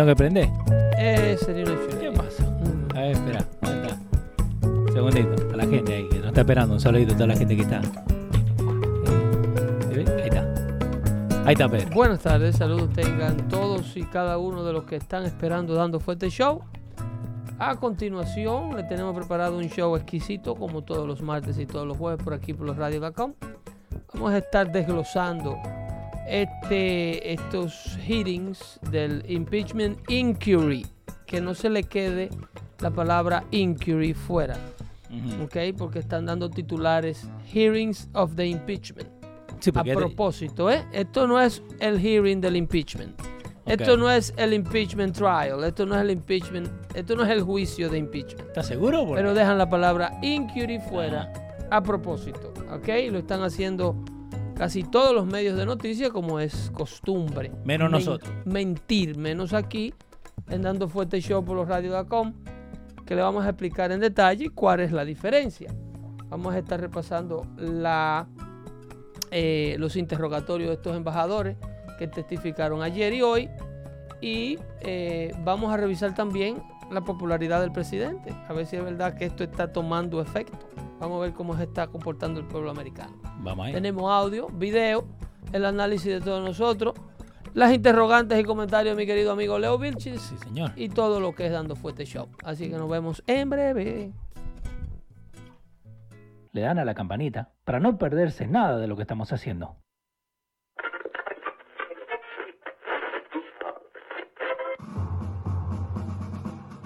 tengo que prender? Eh, sería una chuleta. ¿Qué pasa? Mm. A ver, espera. ¿dónde está? Un segundito. A la gente ahí que nos está esperando. Un saludito a toda la gente que está. Eh, Ahí está. Ahí está Pedro. Buenas tardes, saludos tengan todos y cada uno de los que están esperando dando fuerte show. A continuación, le tenemos preparado un show exquisito, como todos los martes y todos los jueves por aquí por los radio.com. Vamos a estar desglosando este, estos hearings del impeachment inquiry. Que no se le quede la palabra inquiry fuera. ¿ok? Porque están dando titulares hearings of the impeachment. Sí, A te- propósito, ¿eh? Esto no es el hearing del impeachment. Esto no es el impeachment trial. Esto no es el impeachment. Esto no es el juicio de impeachment. ¿Estás seguro? Porque- Pero dejan la palabra inquiry fuera a propósito. ¿Ok? Lo están haciendo casi todos los medios de noticias como es costumbre. Menos nosotros. Mentir, menos aquí, en Dando Fuerte Show por los radio.com, que le vamos a explicar en detalle cuál es la diferencia. Vamos a estar repasando la, eh, los interrogatorios de estos embajadores que testificaron ayer y hoy. Y eh, vamos a revisar también la popularidad del presidente, a ver si es verdad que esto está tomando efecto. Vamos a ver cómo se está comportando el pueblo americano. Vamos ahí. Tenemos audio, video, el análisis de todos nosotros, las interrogantes y comentarios de mi querido amigo Leo Vilchis Sí, señor. y todo lo que es Dando Fuerte Show. Así que nos vemos en breve. Le dan a la campanita para no perderse nada de lo que estamos haciendo.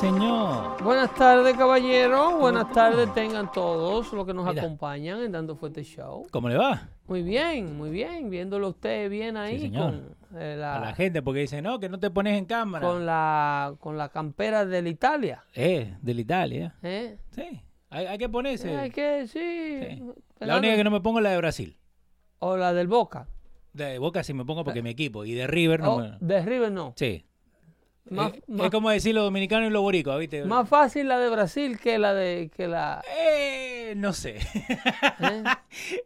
Señor? Buenas tardes, caballero. Buenas tardes tengan todos los que nos Mira. acompañan en Dando Fuerte Show. ¿Cómo le va? Muy bien, muy bien. Viéndolo usted bien ahí señor. con, eh, A la la, gente, porque dice, no, que no te pones en cámara. con, la, con la campera de la Italia. Eh, de la Italia. ¿eh? Sí, hay, hay que ponerse. Hay que, sí. Sí. La única que no me pongo es la de Brasil. O la del Boca. De Boca sí me pongo porque es mi equipo. Y de River no Oh, me... de River no. Sí. Más, Eh, más- es como decir los dominicanos y los ¿viste? más fácil la de Brasil que la de que la Eh, no sé. ¿eh?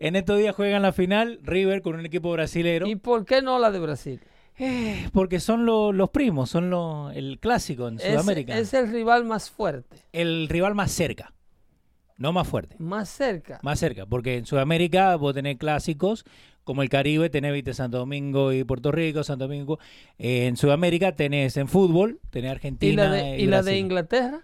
en estos días juegan la final River con un equipo brasilero. ¿Y por qué no la de Brasil? Eh, porque son lo- los primos, son lo- el clásico en Es, Sudamérica. es el rival más fuerte, El rival más cerca, no más fuerte. más cerca. Más cerca, porque en Sudamérica vos tenés clásicos, como el Caribe tenés viste, Santo Domingo y Puerto Rico, Santo Domingo. Eh, en Sudamérica tenés en fútbol, tenés ¿Y Argentina la de, y y la de. Inglaterra?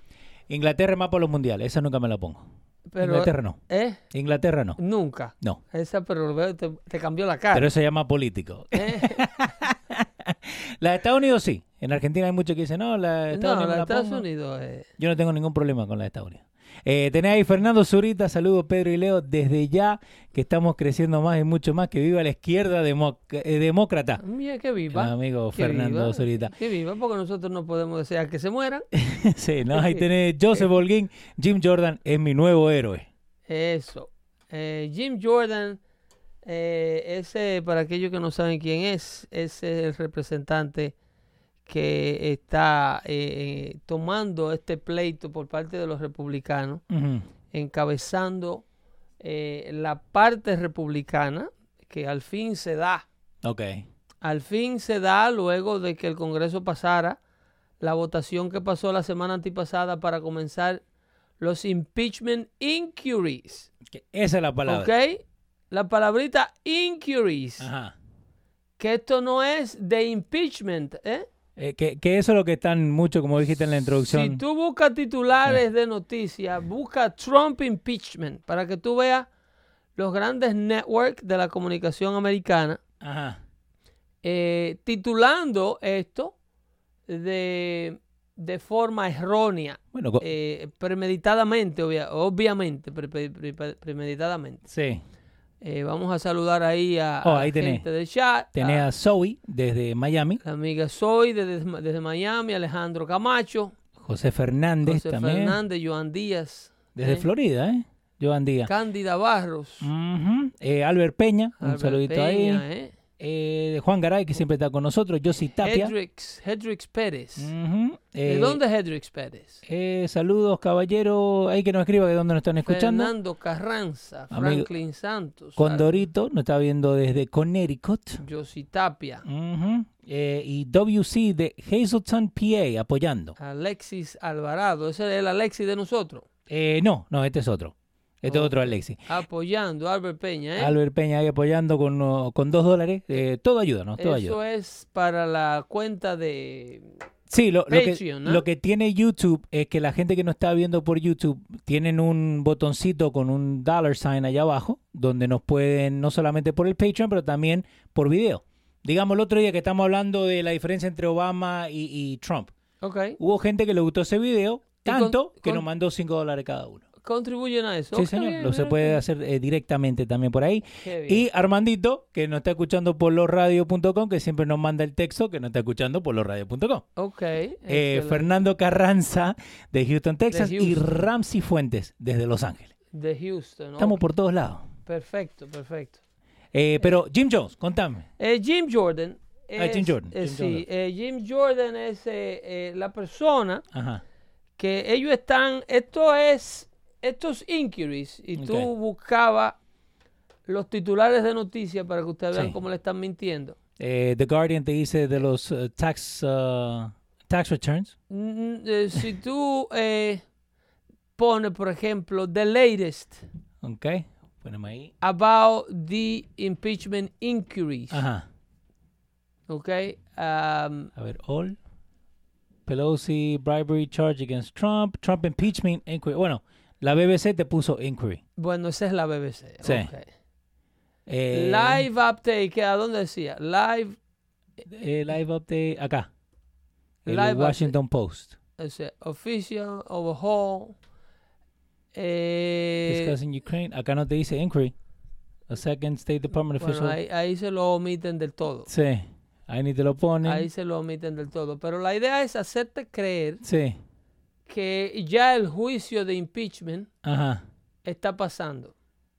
Inglaterra es más para los mundiales, esa nunca me la pongo. Pero, Inglaterra no. ¿eh? Inglaterra no. Nunca. No. Esa, pero te, te cambió la cara. Pero eso se llama político. ¿eh? La de Estados Unidos sí. En Argentina hay muchos que dicen, no, la de Estados no, Unidos la de Estados pongo". Unidos. eh, Yo no tengo ningún problema con la de Estados Unidos. Eh, tenés ahí Fernando Zurita, saludos Pedro y Leo, desde ya que estamos creciendo más y mucho más, que viva la izquierda eh, demócrata. Mira, que viva. Mi amigo que Fernando viva, Zurita. Que viva, porque nosotros no podemos desear que se mueran. sí, ¿no? ahí tenés Joseph Holguín, Jim Jordan es mi nuevo héroe. Eso. Eh, Jim Jordan, eh, ese, para aquellos que no saben quién es, ese es el representante que está eh, eh, tomando este pleito por parte de los republicanos, encabezando eh, la parte republicana que al fin se da. Ok. Al fin se da luego de que el Congreso pasara la votación que pasó la semana antipasada para comenzar los impeachment inquiries. Que Esa es la palabra. ¿Ok? La palabrita inquiries. Ajá. que esto no es de impeachment, ¿eh? Eh, que, que eso es lo que están mucho, como dijiste en la introducción. Si tú buscas titulares de noticias, busca Trump impeachment para que tú veas los grandes networks de la comunicación americana Ajá. eh, titulando esto de, de forma errónea, Bueno, eh, premeditadamente, obvia- obviamente, pre- pre- pre- premeditadamente. sí. Eh, vamos a saludar ahí a, Oh, ahí tenés. gente del chat. Tenés a a Zoe desde Miami, la amiga Soy desde, desde Miami, Alejandro Camacho, José Fernández José también. Fernández, Joan Díaz, Desde eh, Florida, ¿eh? Joan Díaz. Cándida Barros. Eh, Albert Peña, un saludito ahí. Peña, eh, Eh, Juan Garay, que siempre está con nosotros. Josi Tapia. Hedrix, Hedrix Pérez. ¿De Eh, dónde es Hedrix Pérez? eh, saludos, caballero. Ahí que nos escriba de dónde nos están escuchando. Fernando Carranza, Amigo- Franklin Santos, Condorito nos está viendo desde Connecticut. Josi Tapia, y WC de Hazelton, PA, apoyando. Alexis Alvarado, ese es el Alexis de nosotros, no, no, este es otro. Este es Oh. otro Alexi. apoyando, Albert Peña, ¿eh? Albert Peña ahí apoyando con, con dos dólares. Eh, todo ayuda, ¿no? Todo Eso ayuda. es para la cuenta de... Sí, lo, lo que, Patreon, ¿no? lo que tiene YouTube es que la gente que no está viendo por YouTube tienen un botoncito con un dollar sign allá abajo, donde nos pueden, no solamente por el Patreon, pero también por video. Digamos, el otro día que estamos hablando de la diferencia entre Obama y, y Trump. Ok, Hubo gente que le gustó ese video, con- tanto que con- nos mandó 5 dólares cada uno. Contribuyen a eso. Sí, señor, bien, lo se bien, puede hacer eh, directamente también por ahí. Y Armandito, que nos está escuchando por losradio.com, que siempre nos manda el texto que nos está escuchando por losradio.com. Ok. Eh. Fernando Carranza de Houston, Texas y Houston. Ramsey Fuentes desde Los Ángeles. De Houston. Estamos por todos lados. Perfecto, perfecto. Eh, pero Jim Jones, contame. Jim Jordan. Ah, Jim Jordan, Jim sí, Jordan. Jim Jordan es la persona Ajá. que ellos están, esto es, estos inquiries, y tú buscabas los titulares de noticias para que ustedes vean cómo le están mintiendo. Eh, The Guardian te dice de los eh, tax, uh, tax returns. Mm, eh, si tú eh, pones, por ejemplo, the latest Ok. Poneme ahí. about the impeachment inquiries, Ajá. ¿ok? Um, A ver, all. Pelosi bribery charge against Trump. Trump impeachment inquiry. Bueno, la BBC te puso inquiry. bueno, esa es la BBC. Sí. Eh, Live update, ¿qué- ¿a dónde decía? Live, eh, live update acá. El Live Washington Post. o sea, official, overhaul. Eh, Discussing Ukraine. Acá no te dice inquiry. A second State Department bueno, official. ahí, ahí se lo omiten del todo. Sí. Ahí ni te lo ponen. Ahí se lo omiten del todo. Pero la idea es hacerte creer Sí. Que ya el juicio de impeachment Ajá. está pasando.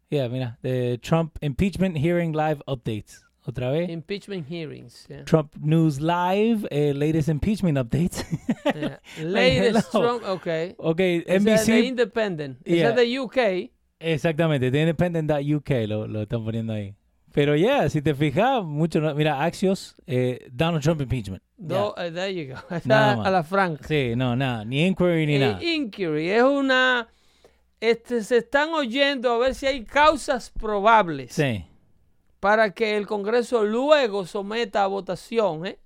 Yeah, mira. The Trump impeachment hearing live updates. Otra vez. Impeachment hearings. yeah. Trump News Live, eh, latest impeachment updates. Yeah. Latest. Trump, ok. ok, NBC. Independent. Ese Yeah. es de UK. Exactamente, The Independent.uk lo, lo están poniendo ahí. Pero ya, si te fijas, mucho. no- Mira, Axios, eh, Donald Trump impeachment. Ya. Do- eh, there you go. Está a la franca. Sí, no, nada. Ni inquiry ni Eh, nada. inquiry es una. Este, se están oyendo a ver si hay causas probables Sí. para que el Congreso luego someta a votación. ¿eh?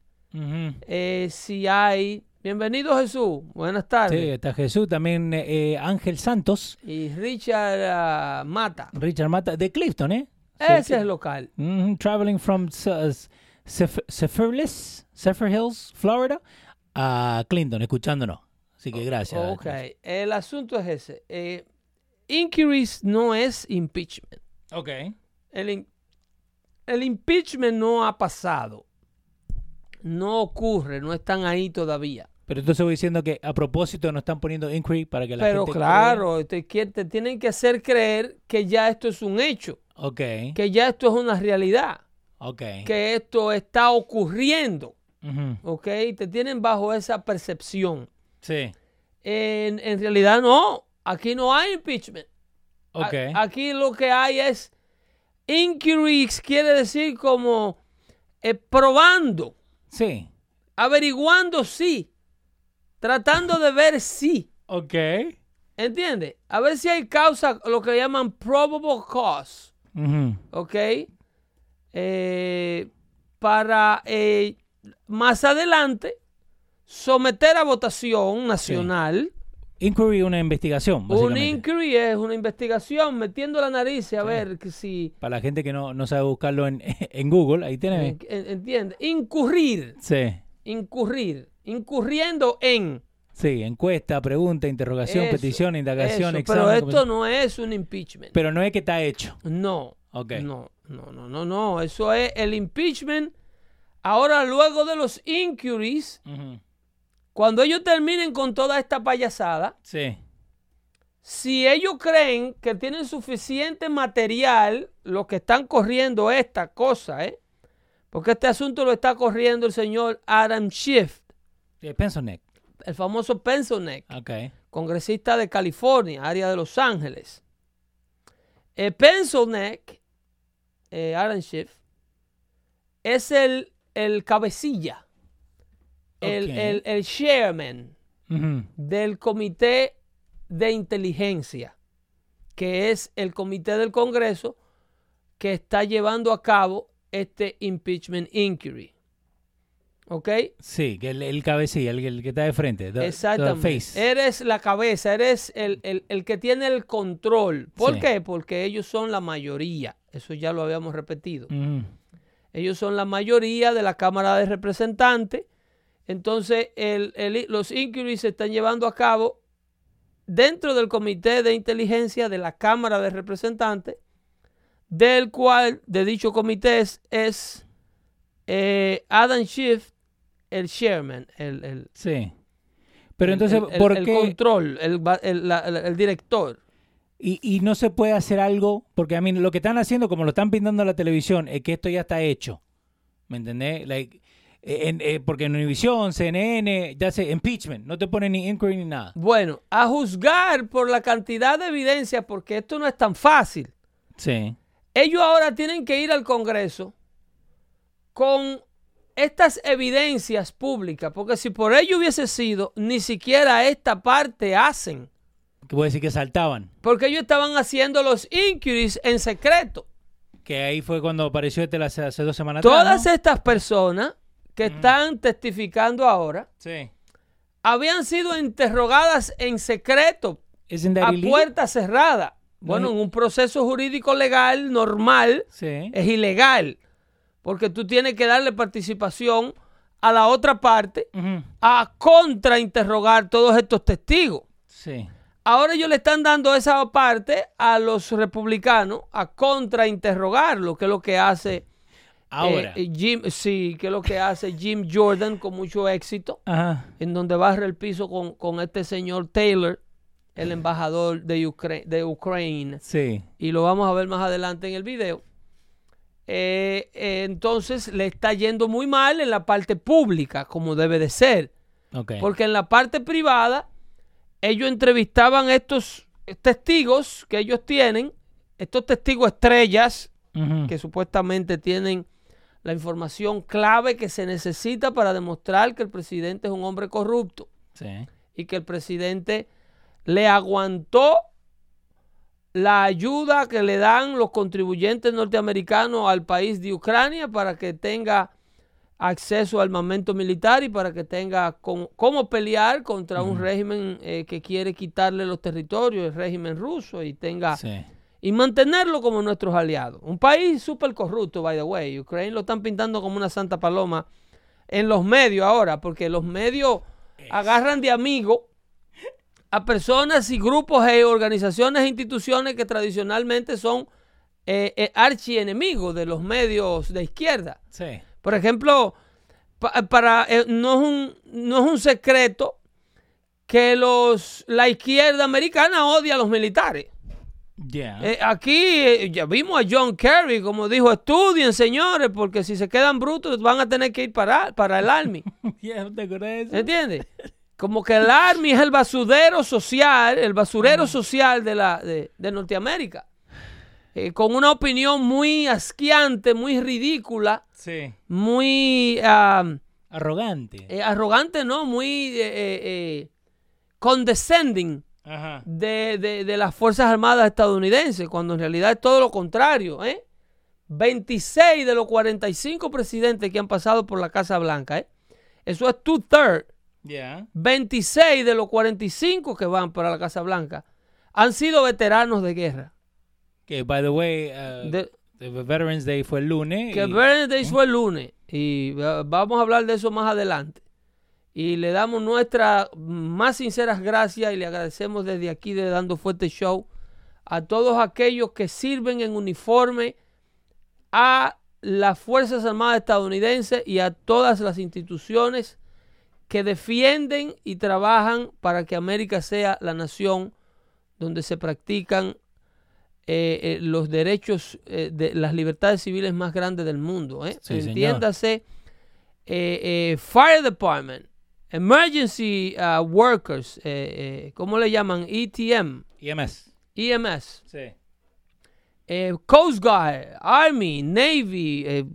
Eh, si hay. Bienvenido Jesús. Buenas Sí, tardes. está Jesús, también eh, Ángel Santos, Y Richard ah, Mata. Richard Mata, de Clifton, ¿eh? Ese es local. Ujú, Traveling from Zephyrhills, Hills, Florida, a Clinton, escuchándonos. Así que gracias. Ok. El asunto es ese. Eh, inquiries no es impeachment. Ok. El, in- el impeachment no ha pasado. No ocurre, no están ahí todavía. Pero entonces voy diciendo que a propósito nos están poniendo inquiry para que la Pero gente. claro, te, tienen que hacer creer que ya esto es un hecho. Ok. que ya esto es una realidad, Ok. que esto está ocurriendo, Ujú. ¿ok? Te tienen bajo esa percepción. Sí. En, en realidad no, aquí no hay impeachment. A- Ok. aquí lo que hay es inquiries, quiere decir como eh, probando, Sí. averiguando si, tratando de ver si. Ok. ¿Entiendes? A ver si hay causa, lo que llaman probable cause. Ujú. ¿Ok? Eh, para eh, más adelante someter a votación nacional. Inquiry, una investigación. Un inquiry es una investigación metiendo la nariz a ver que si Para la gente que no, no sabe buscarlo en, en Google, ahí tiene. en- en- entiende incurrir Sí, incurrir incurriendo en sí, encuesta, pregunta, interrogación, Eso, petición, indagación, eso, examen. pero esto no es un impeachment Pero no es que está hecho. no Ok. no no no no no eso es el impeachment ahora luego de los inquiries cuando ellos terminen con toda esta payasada Sí. si ellos creen que tienen suficiente material, los que están corriendo esta cosa, ¿eh? Porque este asunto lo está corriendo el señor Adam Schiff, Eh, Pensoneck. El famoso Pensoneck, Ok. congresista de California, área de Los Ángeles. El Pensoneck, eh, Adam Schiff, es el, el cabecilla, el, el, el chairman del Comité de Inteligencia, que es el comité del Congreso que está llevando a cabo este impeachment inquiry. ¿Ok? Sí, que el, el cabecilla, el, el que está de frente. the- the Exactamente. face. Eres la cabeza, eres el, el- el que tiene el control. ¿Por Sí. qué? Porque ellos son la mayoría. Eso ya lo habíamos repetido. Ujú. Ellos son la mayoría de la Cámara de Representantes. Entonces, el- el- los inquiries se están llevando a cabo dentro del Comité de Inteligencia de la Cámara de Representantes, del cual, de dicho comité, es, es, eh, Adam Schiff, el chairman, el, el- Sí. Pero entonces, el- ¿por el qué? control, el, el- la- el- el director. Y, y no se puede hacer algo, porque a mí lo que están haciendo, como lo están pintando en la televisión, es que esto ya está hecho. ¿Me entendés? Like, eh, en- eh, porque en Univision, CNN, ya sé, impeachment, no te ponen ni inquiry ni nada. Bueno, a juzgar por la cantidad de evidencia, porque esto no es tan fácil. Sí. Ellos ahora tienen que ir al Congreso con estas evidencias públicas, porque si por ello hubiese sido, ni siquiera esta parte hacen, Que voy a decir que saltaban. porque ellos estaban haciendo los inquiries en secreto. Que ahí fue cuando apareció este hace, hace dos semanas atrás, Todas ¿no? estas personas que están testificando ahora Sí. habían sido interrogadas en secreto, a illegal? puerta cerrada. Bueno, en un proceso jurídico legal normal, Sí. es ilegal, porque tú tienes que darle participación a la otra parte Ujú. a contrainterrogar todos estos testigos. Sí. Ahora ellos le están dando esa parte a los republicanos a contrainterrogarlo, que es lo que hace Ahora. eh, Jim, sí, que es lo que hace Jim Jordan con mucho éxito, Ajá. en donde barre el piso con, con este señor Taylor, el embajador de, Ucra- de Ucrania Sí. y lo vamos a ver más adelante en el video. Eh, eh, entonces le está yendo muy mal en la parte pública, como debe de ser. Porque en la parte privada, ellos entrevistaban estos testigos que ellos tienen, estos testigos estrellas, que supuestamente tienen la información clave que se necesita para demostrar que el presidente es un hombre corrupto Sí. y que el presidente le aguantó la ayuda que le dan los contribuyentes norteamericanos al país de Ucrania para que tenga acceso al armamento militar y para que tenga cómo pelear contra un régimen eh, que quiere quitarle los territorios, el régimen ruso, y tenga Sí. y mantenerlo como nuestros aliados. Un país súper corrupto, by the way. Ucrania lo están pintando como una santa paloma en los medios ahora, porque los medios agarran de amigo a personas y grupos e organizaciones e instituciones que tradicionalmente son eh, eh, archienemigos de los medios de izquierda. Sí. Por ejemplo, pa- para, eh, no, es un, no es un secreto que los, la izquierda americana odia a los militares. Yeah. Eh, aquí eh, ya vimos a John Kerry, como dijo, estudien, señores, porque si se quedan brutos van a tener que ir para, para el Army. Yeah. ¿Entiendes? Como que el Army es el basurero social, el basurero social de, la, de, de Norteamérica. Eh, con una opinión muy asqueante, muy ridícula, Sí. muy Arrogante. eh, arrogante, ¿no? Muy eh, condescending Ajá. de, de- de las Fuerzas Armadas estadounidenses, cuando en realidad es todo lo contrario, ¿eh? 26 de los 45 presidentes que han pasado por la Casa Blanca, ¿eh? eso es two-thirds, Yeah. 26 de los 45 que van para la Casa Blanca han sido veteranos de guerra. Que, by the way, uh, De- the Veterans Day fue el lunes. que y- Veterans Day fue el lunes y va- vamos a hablar de eso más adelante. Y le damos nuestras más sinceras gracias y le agradecemos desde aquí de Dando Fuerte Show a todos aquellos que sirven en uniforme a las Fuerzas Armadas estadounidenses y a todas las instituciones que defienden y trabajan para que América sea la nación donde se practican eh, eh, los derechos, eh, de las libertades civiles más grandes del mundo. Sí. Entiéndase, Fire Department, Emergency uh, Workers, ¿cómo le llaman? ETM, EMS. EMS, Sí. Coast Guard, Army, Navy,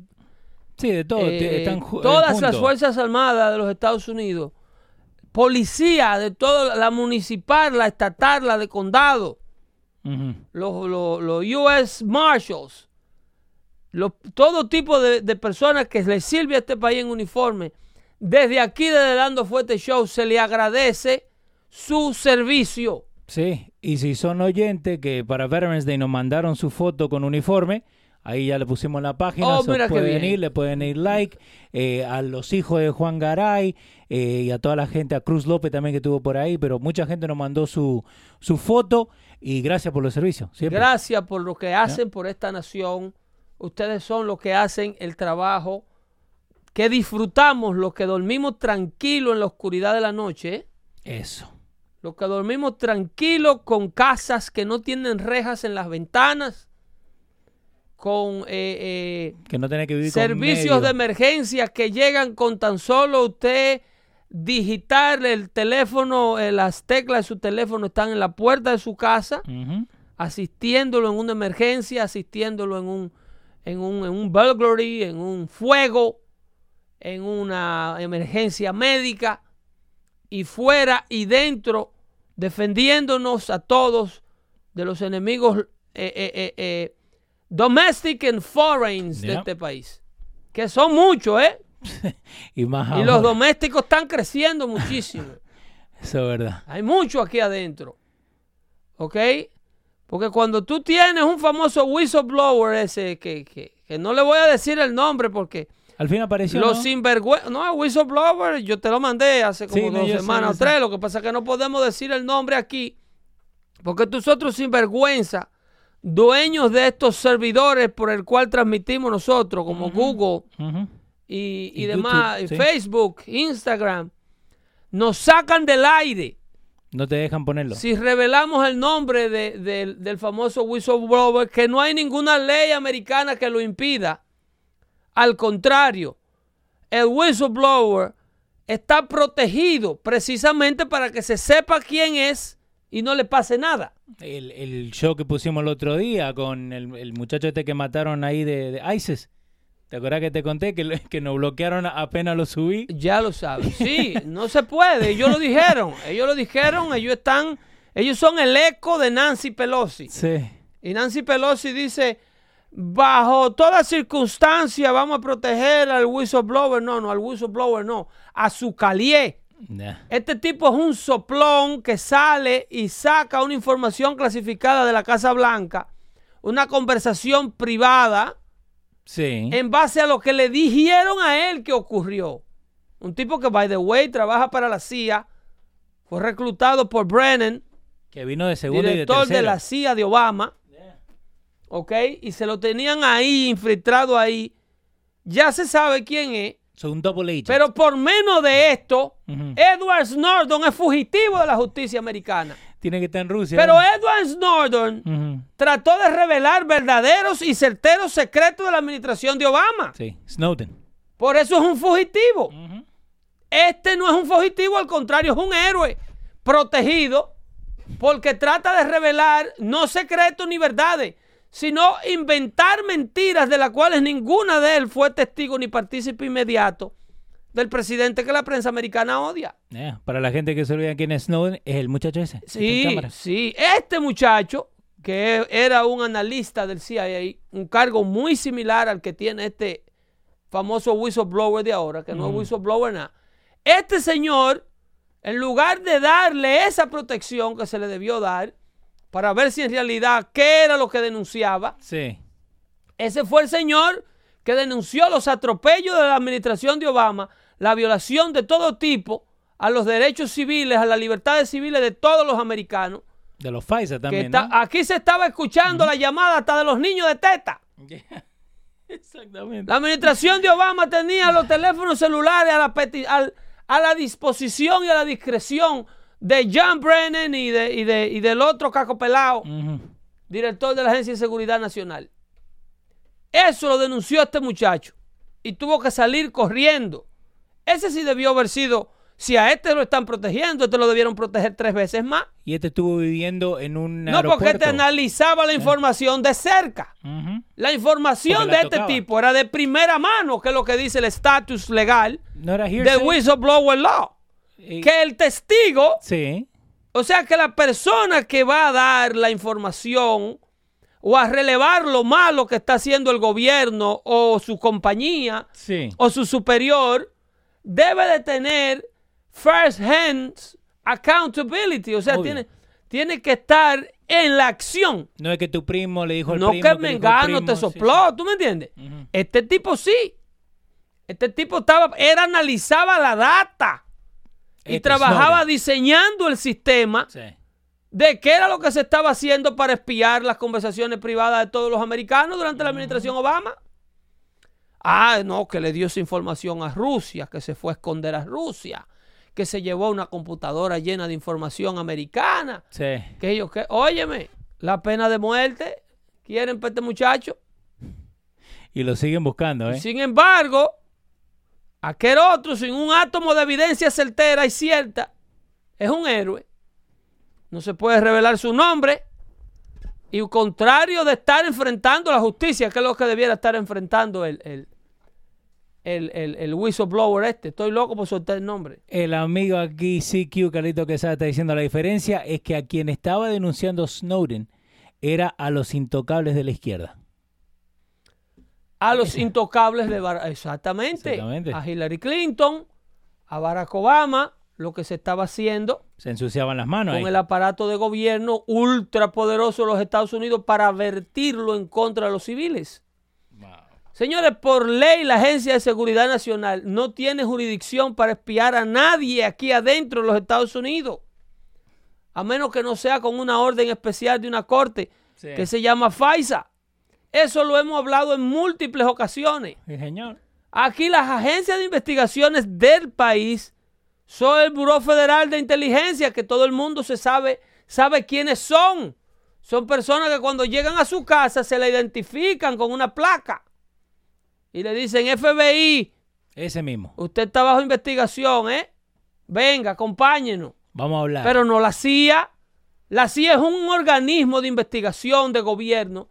Sí, de todo. eh, están todas las Fuerzas Armadas de los Estados Unidos, policía de toda la municipal, la estatal, la de condado, los, los, los US Marshals, los- todo tipo de, de personas que le sirve a este país en uniforme. Desde aquí, desde Dando Fuerte Show, se le agradece su servicio. Sí, y si son oyentes que para Veterans Day nos mandaron su foto con uniforme, ahí ya le pusimos la página, Oh, se pueden ir, le pueden ir like, eh, a los hijos de Juan Garay eh, y a toda la gente, a Cruz López también que estuvo por ahí, pero mucha gente nos mandó su, su foto y gracias por los servicios. siempre. Gracias por lo que hacen por esta nación. Ustedes son los que hacen el trabajo que disfrutamos, los que dormimos tranquilos en la oscuridad de la noche. ¿eh? Eso. Los que dormimos tranquilos con casas que no tienen rejas en las ventanas, con eh, eh, Que no tenés que vivir con servicios de emergencia que llegan con tan solo usted digitar el teléfono, eh, las teclas de su teléfono están en la puerta de su casa, asistiéndolo en una emergencia, asistiéndolo en un, en un, en un burglary, en un fuego, en una emergencia médica, y fuera y dentro, defendiéndonos a todos de los enemigos eh, domestic and foreign de este país. Que son muchos, ¿eh? Y más Y los domésticos están creciendo muchísimo. Eso es verdad. Hay mucho aquí adentro. ¿Ok? Porque cuando tú tienes un famoso whistleblower ese, que, que, que no le voy a decir el nombre porque Al fin apareció. los ¿no? sinvergüenza, no, whistleblower, yo te lo mandé hace como Sí, dos semanas o tres. Lo que pasa es que no podemos decir el nombre aquí porque nosotros sinvergüenza, dueños de estos servidores por el cual transmitimos nosotros, como Google, y, y Y demás, YouTube, y sí. Facebook, Instagram, nos sacan del aire No te dejan ponerlo. si revelamos el nombre de- de- del famoso whistleblower, que no hay ninguna ley americana que lo impida. Al contrario, el whistleblower está protegido precisamente para que se sepa quién es y no le pase nada. El, el show que pusimos el otro día con el, el muchacho este que mataron ahí de, de ISIS. ¿Te acuerdas que te conté que, que nos bloquearon apenas lo subí? Ya lo sabes. Sí, no se puede. Ellos lo dijeron. Ellos lo dijeron. Ellos están. Ellos son el eco de Nancy Pelosi. Sí. Y Nancy Pelosi dice, bajo toda circunstancia vamos a proteger al whistleblower. No, no, al whistleblower no. A su calié. Nah. Este tipo es un soplón que sale y saca una información clasificada de la Casa Blanca, una conversación privada Sí. en base a lo que le dijeron a él que ocurrió. Un tipo que, by the way, trabaja para la CIA, fue reclutado por Brennan, Que vino de segundo y de director de, la CIA de Obama, ¿ok? Y se lo tenían ahí, infiltrado ahí. Ya se sabe quién es, Un double agent. pero por menos de esto. Edward Snowden es fugitivo de la justicia americana. Tiene que estar en Rusia. Pero ¿no? Edward Snowden trató de revelar verdaderos y certeros secretos de la administración de Obama. Sí, Snowden. Por eso es un fugitivo. Este no es un fugitivo, al contrario, es un héroe protegido porque trata de revelar no secretos ni verdades, sino inventar mentiras de las cuales ninguna de él fue testigo ni partícipe inmediato del presidente que la prensa americana odia. Yeah, Para la gente que se olvida quién es Snowden, es el muchacho ese. Sí, sí. Este muchacho, que era un analista del CIA, un cargo muy similar al que tiene este famoso whistleblower de ahora, que no es whistleblower nada. Este señor, en lugar de darle esa protección que se le debió dar, para ver si en realidad qué era lo que denunciaba, Sí. ese fue el señor que denunció los atropellos de la administración de Obama, la violación de todo tipo a los derechos civiles, a las libertades civiles de todos los americanos. De los Pfizer también, está- ¿no? Aquí se estaba escuchando la llamada hasta de los niños de teta. Exactamente. La administración de Obama tenía los teléfonos celulares la, a la disposición y a la discreción de John Brennan y, de, y, de- y del otro caco pelado, director de la Agencia de Seguridad Nacional. Eso lo denunció este muchacho y tuvo que salir corriendo. Ese sí debió haber sido, si a este lo están protegiendo, este lo debieron proteger tres veces más. Y este estuvo viviendo en un No, porque aeropuerto. te analizaba la información de cerca. La información de este tipo era de primera mano, que es lo que dice el estatus legal No del whistleblower law. Eh, Que el testigo, Sí. o sea, que la persona que va a dar la información o a relevar lo malo que está haciendo el gobierno o su compañía Sí. o su superior, debe de tener first hand accountability, o sea, Obvio. tiene, tiene que estar en la acción. No es que tu primo le dijo al No primo. que Mengano primo, te sí, sopló, ¿tú me entiendes? Este tipo sí. Este tipo estaba, era analizaba la data y Este trabajaba diseñando el sistema Sí. de qué era lo que se estaba haciendo para espiar las conversaciones privadas de todos los americanos durante la administración Obama. Ah, no, que le dio esa información a Rusia, que se fue a esconder a Rusia, que se llevó una computadora llena de información americana, Sí. que ellos que, óyeme, la pena de muerte, quieren para este muchacho. Y lo siguen buscando, ¿eh? Sin embargo, aquel otro, sin un átomo de evidencia certera y cierta, es un héroe. No se puede revelar su nombre. Y contrario de estar enfrentando la justicia, que es lo que debiera estar enfrentando el, el, el, el- el whistleblower este. Estoy loco por soltar el nombre. El amigo aquí, CQ, Carlito Quesada, está diciendo la diferencia es que a quien estaba denunciando Snowden era a los intocables de la izquierda. A los intocables de Barack. Exactamente. Exactamente. A Hillary Clinton, a Barack Obama, lo que se estaba haciendo Se ensuciaban las manos ahí. con el aparato de gobierno ultrapoderoso de los Estados Unidos para vertirlo en contra de los civiles. Señores, por ley la Agencia de Seguridad Nacional no tiene jurisdicción para espiar a nadie aquí adentro de los Estados Unidos. A menos que no sea con una orden especial de una corte Sí. que se llama FISA. Eso lo hemos hablado en múltiples ocasiones. Sí, señor. Aquí las agencias de investigaciones del país son el Buró Federal de Inteligencia, que todo el mundo se sabe, sabe quiénes son. Son personas que cuando llegan a su casa se le identifican con una placa y le dicen FBI, Ese mismo. usted está bajo investigación, ¿eh? Venga, acompáñenos. Vamos a hablar. Pero no la CIA. La CIA es un organismo de investigación de gobierno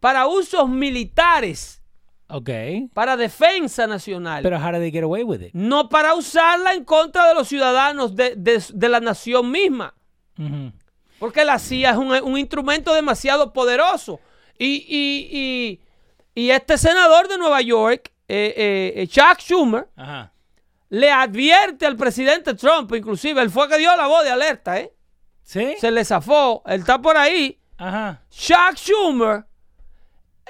para usos militares, ok. para defensa nacional. Pero how did they get away with it? no para usarla en contra de los ciudadanos de, de- de la nación misma. Porque la CIA es un, un instrumento demasiado poderoso. Y, y- y- y este senador de Nueva York, eh, eh, eh, Chuck Schumer, Ajá. le advierte al presidente Trump, inclusive, él fue que dio la voz de alerta, ¿eh? ¿Sí? Se le zafó, él está por ahí. Ajá. Chuck Schumer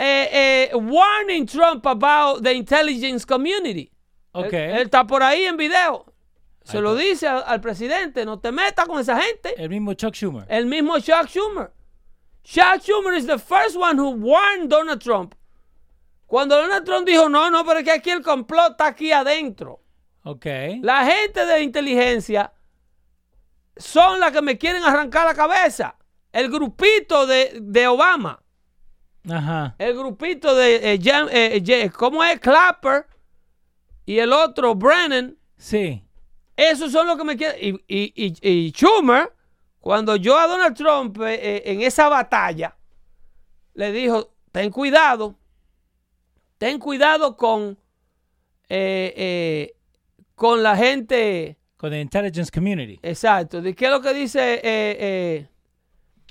eh, eh, warning Trump about the intelligence community. Ok. Él, él está por ahí en video. Se lo dice al, al presidente, no te metas con esa gente. El mismo Chuck Schumer. El mismo Chuck Schumer. Chuck Schumer is the first one who warned Donald Trump. Cuando Donald Trump dijo, no, no, pero es que aquí el complot está aquí adentro. Ok. La gente de inteligencia son las que me quieren arrancar la cabeza. El grupito de, de Obama. Ajá. El grupito de, eh, eh, eh, ¿cómo es? Clapper y el otro, Brennan. Sí. Esos son los que me quieren. Y, y, y, y Schumer, cuando yo a Donald Trump eh, en esa batalla, le dijo, ten cuidado, ten cuidado con, con la gente, Con the intelligence community. exacto, ¿de qué es lo que dice?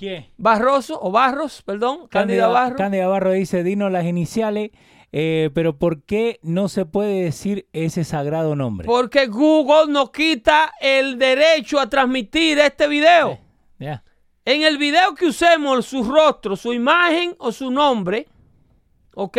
Eh, eh, ¿Qué? Barroso o Barros, perdón, Cándida Barros. Cándida Barro dice, dinos las iniciales, eh, pero ¿por qué no se puede decir ese sagrado nombre? Porque Google nos quita el derecho a transmitir este video. Ya. En el video que usemos su rostro, su imagen o su nombre, ¿ok?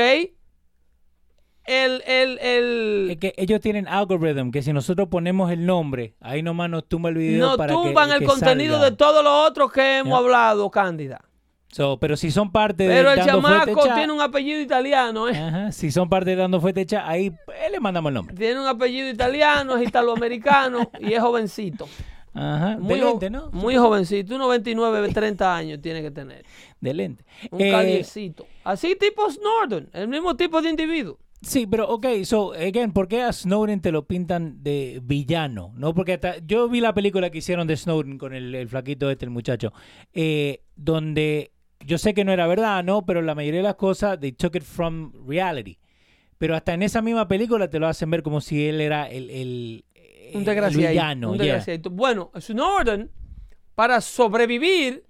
El, el, el, Es que ellos tienen algoritmo que si nosotros ponemos el nombre, ahí nomás nos tumba el video no para que- tumban el que contenido salga. de todo lo otro que hemos hablado, Cándida. So, pero si son parte Pero de el chamaco tiene un apellido italiano, ¿eh? ajá, si son parte de Dando Fuete Chat, ahí eh, le mandamos el nombre. Tiene un apellido italiano, es italoamericano y es jovencito. Ajá, Muy, de lente, ¿no? muy jovencito, unos 29, 30 años tiene que tener. De lente. Un Eh. Así tipo Snowden, el mismo tipo de individuo. Sí, pero ok, so, again, ¿por qué a Snowden te lo pintan de villano? ¿No? Porque hasta, yo vi la película que hicieron de Snowden con el, el flaquito este, el muchacho, eh, donde yo sé que no era verdad, ¿no? Pero la mayoría de las cosas, they took it from reality. Pero hasta en esa misma película te lo hacen ver como si él era el, el, Un el desgraciado. villano. Un yeah. Bueno, Snowden, para sobrevivir.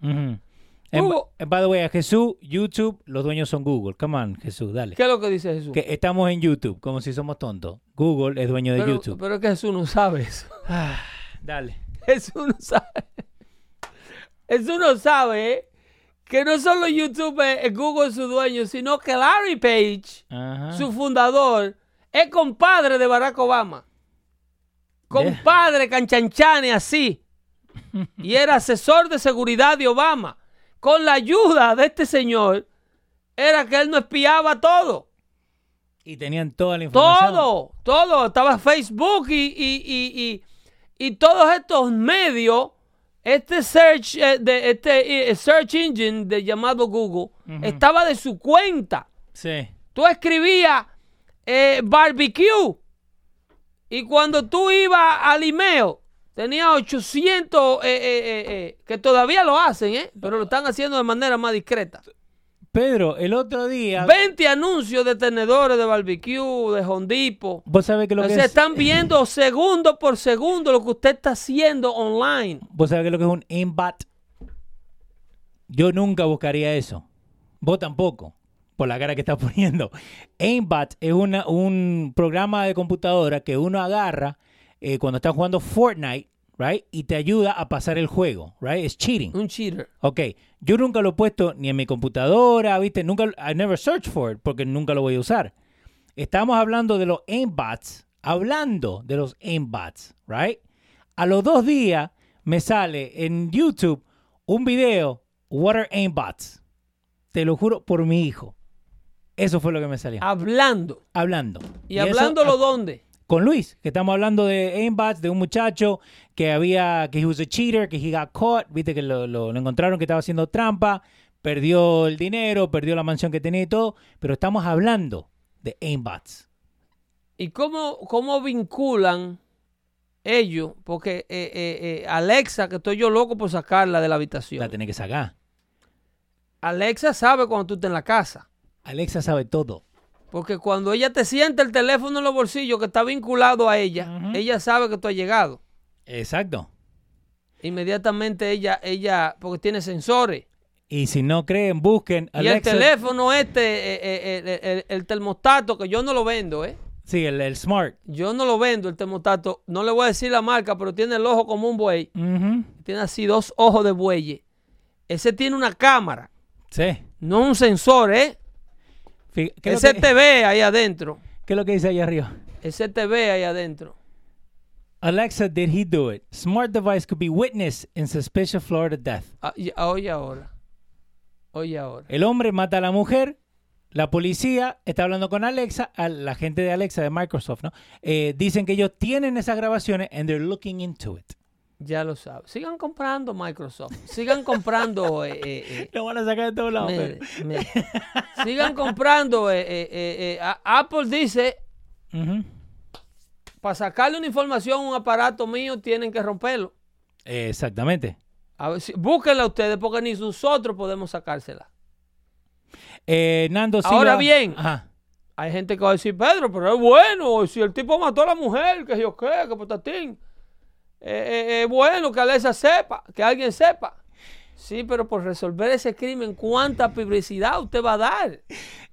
And Hugo- by- and by the way, a Jesús, YouTube, los dueños son Google. Come on, Jesús, dale. ¿qué es lo que dice Jesús? Que estamos en YouTube, como si somos tontos. Google es dueño de YouTube. pero es que Jesús no sabe eso. Ah, dale. Jesús no sabe. Jesús no sabe que no solo YouTube es es Google su dueño, sino que Larry Page, Ajá. su fundador, es compadre de Barack Obama. Compadre canchanchane así. Y era asesor de seguridad de Obama. Con la ayuda de este señor, era que él no espiaba todo. Y tenían toda la información. Todo, todo. Estaba Facebook y, y, y, y, todos estos medios, este search, eh, de, este eh, search engine de llamado Google, estaba de su cuenta. Sí. Tú escribías eh, barbecue y cuando tú ibas al email tenía 800 eh, eh, eh, que todavía lo hacen, ¿eh? pero lo están haciendo de manera más discreta. Pedro, el otro día. 20 anuncios de tenedores de barbecue, de hondipo. Vos sabés que lo O que sea, es. están viendo segundo por segundo lo que usted está haciendo online. Vos sabés que lo que es un aimbot. Yo nunca buscaría eso. Vos tampoco. Por la cara que estás poniendo. Aimbot es una, un programa de computadora que uno agarra eh, cuando está jugando Fortnite, right? Y te ayuda a pasar el juego, right? Es cheating. Un cheater. Ok, yo nunca lo he puesto ni en mi computadora, ¿viste? Nunca, I never search for it porque nunca lo voy a usar. Estamos hablando de los aimbots, hablando de los aimbots, right? A los dos días me sale en YouTube un video, what are aimbots? Te lo juro por mi hijo. Eso fue lo que me salió. Hablando. Hablando. ¿Y, eso- hablándolo dónde? Con Luis, que estamos hablando de aimbots, de un muchacho que había, que he was a cheater, que he got caught, viste que lo, lo- lo encontraron que estaba haciendo trampa, perdió el dinero, perdió la mansión que tenía y todo, pero estamos hablando de aimbots. ¿Y cómo, cómo vinculan ellos? Porque eh, eh, eh, Alexa, que estoy yo loco por sacarla de la habitación. La tenés que sacar. Alexa sabe cuando tú estás en la casa. Alexa sabe todo. Porque cuando ella te siente el teléfono en los bolsillos que está vinculado a ella, ella sabe que tú has llegado. Exacto. Inmediatamente ella, ella, porque tiene sensores. Y si no creen, busquen Y el teléfono este, eh, eh, el, el- el termostato, que yo no lo vendo, ¿eh? Sí, el, smart. Yo no lo vendo, el termostato. No le voy a decir la marca, pero tiene el ojo como un buey. Tiene así dos ojos de buey. Ese tiene una cámara, Sí. no un sensor, ¿eh? ¿Qué es, Ese que, te ve ahí adentro. qué es lo que dice ahí arriba? Ese ahí adentro. Alexa, did he do it? Smart device could be witness in suspicious Florida death. Ah, y- ah, oye ahora. Oye ahora. El hombre mata a la mujer. La policía está hablando con Alexa, a la gente de Alexa de Microsoft, ¿no? Eh, dicen que ellos tienen esas grabaciones and they're looking into it. Ya lo sabes. Sigan comprando Microsoft. Sigan comprando. eh, eh, eh, Lo van a sacar de todos lados. mire, pero- mire. Sigan comprando. eh, Apple dice: para sacarle una información a un aparato mío, tienen que romperlo. Exactamente. A ver, si- búsquenla ustedes, porque ni nosotros podemos sacársela. Nando Silva. Ahora bien. Ajá. Hay gente que va a decir, Pedro, pero es bueno. Si el tipo mató a la mujer, que yo qué, que patatín. Eh, eh, es bueno que Alexa sepa, que alguien sepa. Sí, pero por resolver ese crimen, ¿cuánta publicidad usted va a dar?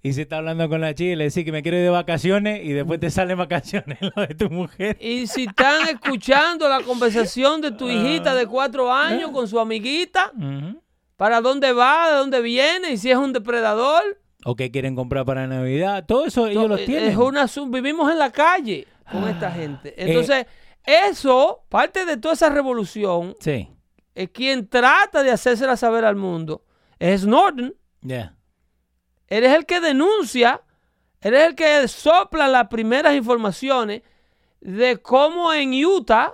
Y se está hablando con la chica y le dice que me quiero ir de vacaciones y después te salen vacaciones lo de tu mujer. Y si están escuchando la conversación de tu hijita de cuatro años con su amiguita, para dónde va, de dónde viene, y si es un depredador. O que quieren comprar para Navidad. Todo eso ellos lo Eh, tienen. Es una, vivimos en la calle con esta gente. Entonces, eso, parte de toda esa revolución, Sí. es quien trata de hacérsela saber al mundo, es Snowden. Ya. Eres el que denuncia, eres el que sopla las primeras informaciones de cómo en Utah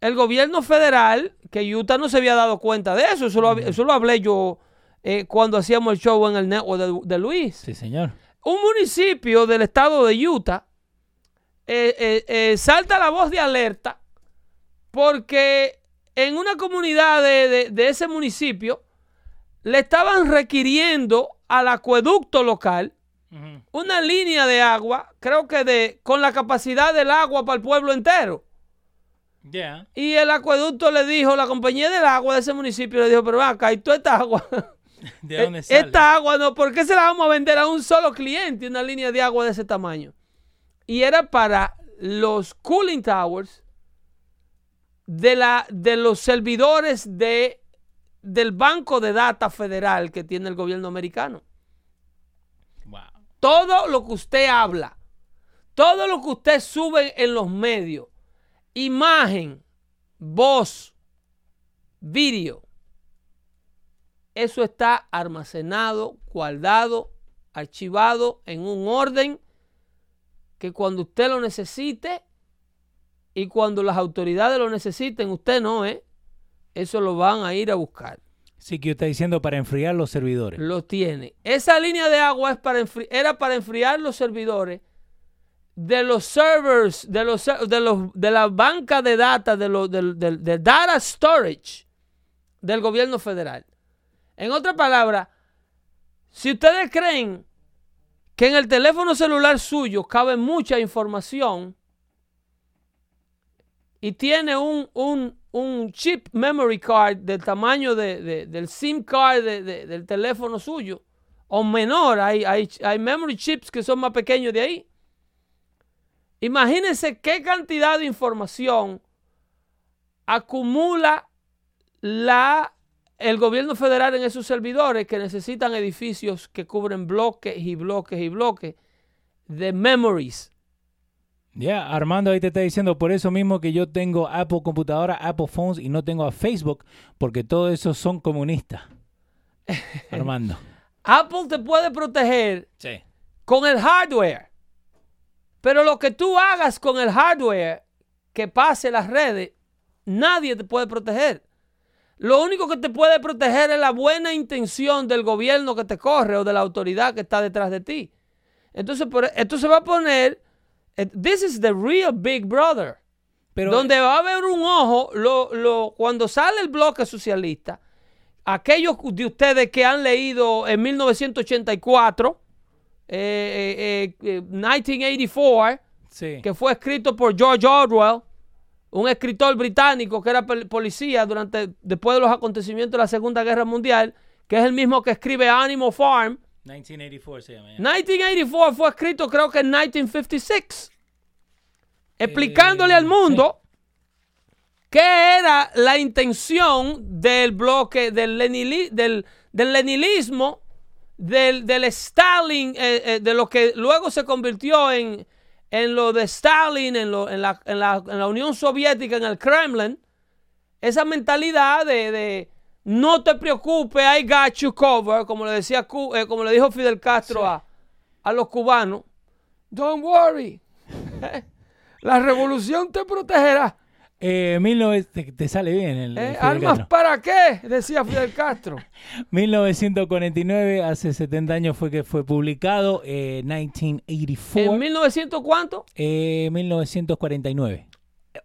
el gobierno federal, que Utah no se había dado cuenta de eso, eso lo, eso lo hablé yo eh, cuando hacíamos el show en el network de, de Luis. Sí, señor. Un municipio del estado de Utah eh, eh, salta la voz de alerta porque en una comunidad de, de- de ese municipio le estaban requiriendo al acueducto local una línea de agua, creo que de con la capacidad del agua para el pueblo entero. Y el acueducto le dijo, la compañía del agua de ese municipio le dijo, pero acá, y toda esta agua, ¿De dónde sale? Eh, esta agua no, ¿por qué se la vamos a vender a un solo cliente una línea de agua de ese tamaño? Y era para los cooling towers de, la, de los servidores de, del banco de data federal que tiene el gobierno americano. Wow. Todo lo que usted habla, todo lo que usted sube en los medios, imagen, voz, vídeo, eso está almacenado, guardado, archivado en un orden que cuando usted lo necesite y cuando las autoridades lo necesiten, usted no, ¿eh? Eso lo van a ir a buscar. Sí, que está diciendo para enfriar los servidores. Lo tiene. Esa línea de agua es para era para enfriar los servidores de los servers, de, los, de, los, de la banca de data, de los, del- del data storage del gobierno federal. En otras palabras, si ustedes creen que en el teléfono celular suyo cabe mucha información y tiene un, un- un chip memory card del tamaño de- de- del SIM card de- de- del teléfono suyo, o menor, hay, hay, hay memory chips que son más pequeños de ahí. Imagínense qué cantidad de información acumula la, el gobierno federal en esos servidores que necesitan edificios que cubren bloques y bloques y bloques de memories. Ya, Armando ahí te está diciendo por eso mismo que yo tengo Apple computadora, Apple phones y no tengo a Facebook porque todos esos son comunistas. Armando. Apple te puede proteger Sí. con el hardware. Pero lo que tú hagas con el hardware que pase las redes, nadie te puede proteger. Lo único que te puede proteger es la buena intención del gobierno que te corre o de la autoridad que está detrás de ti. Entonces, por- esto se va a poner. eh, This is the real Big Brother. Pero donde va a haber un ojo lo, lo- cuando sale el bloque socialista, aquellos de ustedes que han leído en 1984, eh, eh, eh, 1984, sí. que fue escrito por George Orwell, un escritor británico que era pol- policía durante después de los acontecimientos de la Segunda Guerra Mundial, que es el mismo que escribe Animal Farm. 1984 se llama. ya. 1984 fue escrito creo que en 1956, explicándole Eh, al mundo qué era la intención del bloque del, lenili- del, del leninismo, del, del Stalin, eh, eh, de lo que luego se convirtió en, en lo de Stalin, en, lo- en la, en la- en la Unión Soviética, en el Kremlin, esa mentalidad de, de no te preocupes, I got you covered, como le decía eh, como le dijo Fidel Castro a, a los cubanos. Don't worry. La revolución te protegerá. Eh, 19 te, te sale bien el, ¿Eh? ¿Armas Castro. para qué? Decía Fidel Castro. 1949, hace 70 años fue que fue publicado. eh, 1984. ¿En 1900 cuánto? eh, 1949.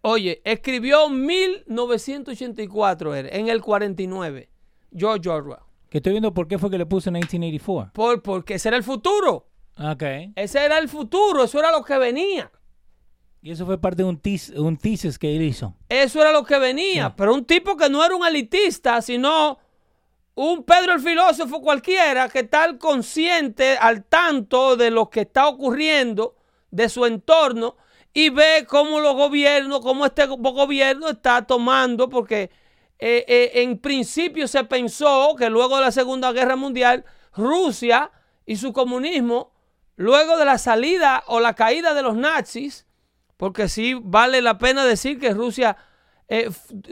Oye, escribió 1984, era, en el 49, George Orwell. Que estoy viendo por qué fue que le puse 1984. Por, porque ese era el futuro. Ok. Ese era el futuro, eso era lo que venía. Y eso fue parte de un, tis- un thesis que él hizo. Eso era lo que venía. Sí. Pero un tipo que no era un elitista, sino un Pedro el filósofo cualquiera que está consciente, al tanto de lo que está ocurriendo, de su entorno, y ve cómo los gobiernos, cómo este gobierno está tomando, porque eh, eh, en principio se pensó que luego de la Segunda Guerra Mundial, Rusia y su comunismo, luego de la salida o la caída de los nazis, porque sí vale la pena decir que Rusia eh,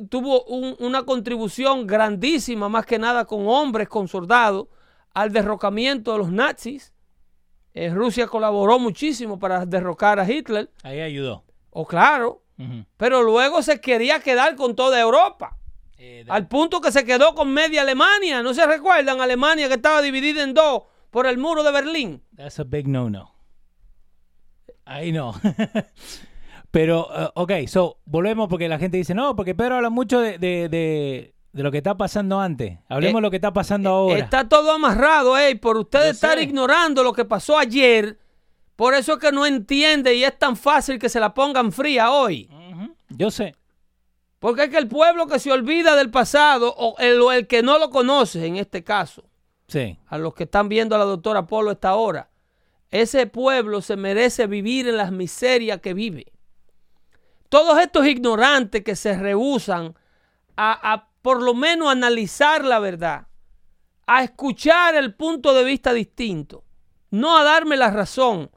tuvo una contribución grandísima, más que nada con hombres, con soldados, al derrocamiento de los nazis. Eh, Rusia colaboró muchísimo para derrocar a Hitler. Ahí ayudó. O oh, claro. Pero luego se quería quedar con toda Europa. Eh, al punto que se quedó con media Alemania. ¿No se recuerdan? Alemania que estaba dividida en dos por el muro de Berlín. That's a big no-no. Ahí no. Pero, uh, ok, so, volvemos porque la gente dice, no, porque Pedro habla mucho de, de, de, lo que está pasando antes. Hablemos de eh, lo que está pasando eh, ahora. Está todo amarrado, eh, por ustedes estar ignorando lo que pasó ayer. Por eso es que no entiende y es tan fácil que se la pongan fría hoy. Yo sé. Porque es que el pueblo que se olvida del pasado, o el, el, que no lo conoce en este caso, sí. a los que están viendo a la doctora Polo esta hora, ese pueblo se merece vivir en las miserias que vive. Todos estos ignorantes que se rehusan a, por lo menos analizar la verdad, a escuchar el punto de vista distinto, no a darme la razón,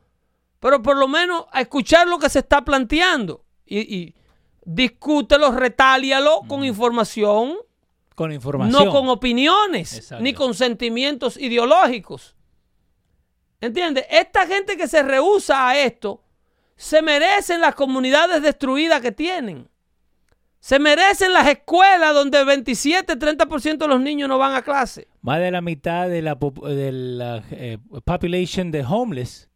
pero por lo menos a escuchar lo que se está planteando y, y discútelo, retálialo con información. Con información. No con opiniones, ni con sentimientos ideológicos. ¿Entiendes? Esta gente que se rehúsa a esto se merecen las comunidades destruidas que tienen. Se merecen las escuelas donde 27, 30% de los niños no van a clase. Más de la mitad de la, de la eh, population de homeless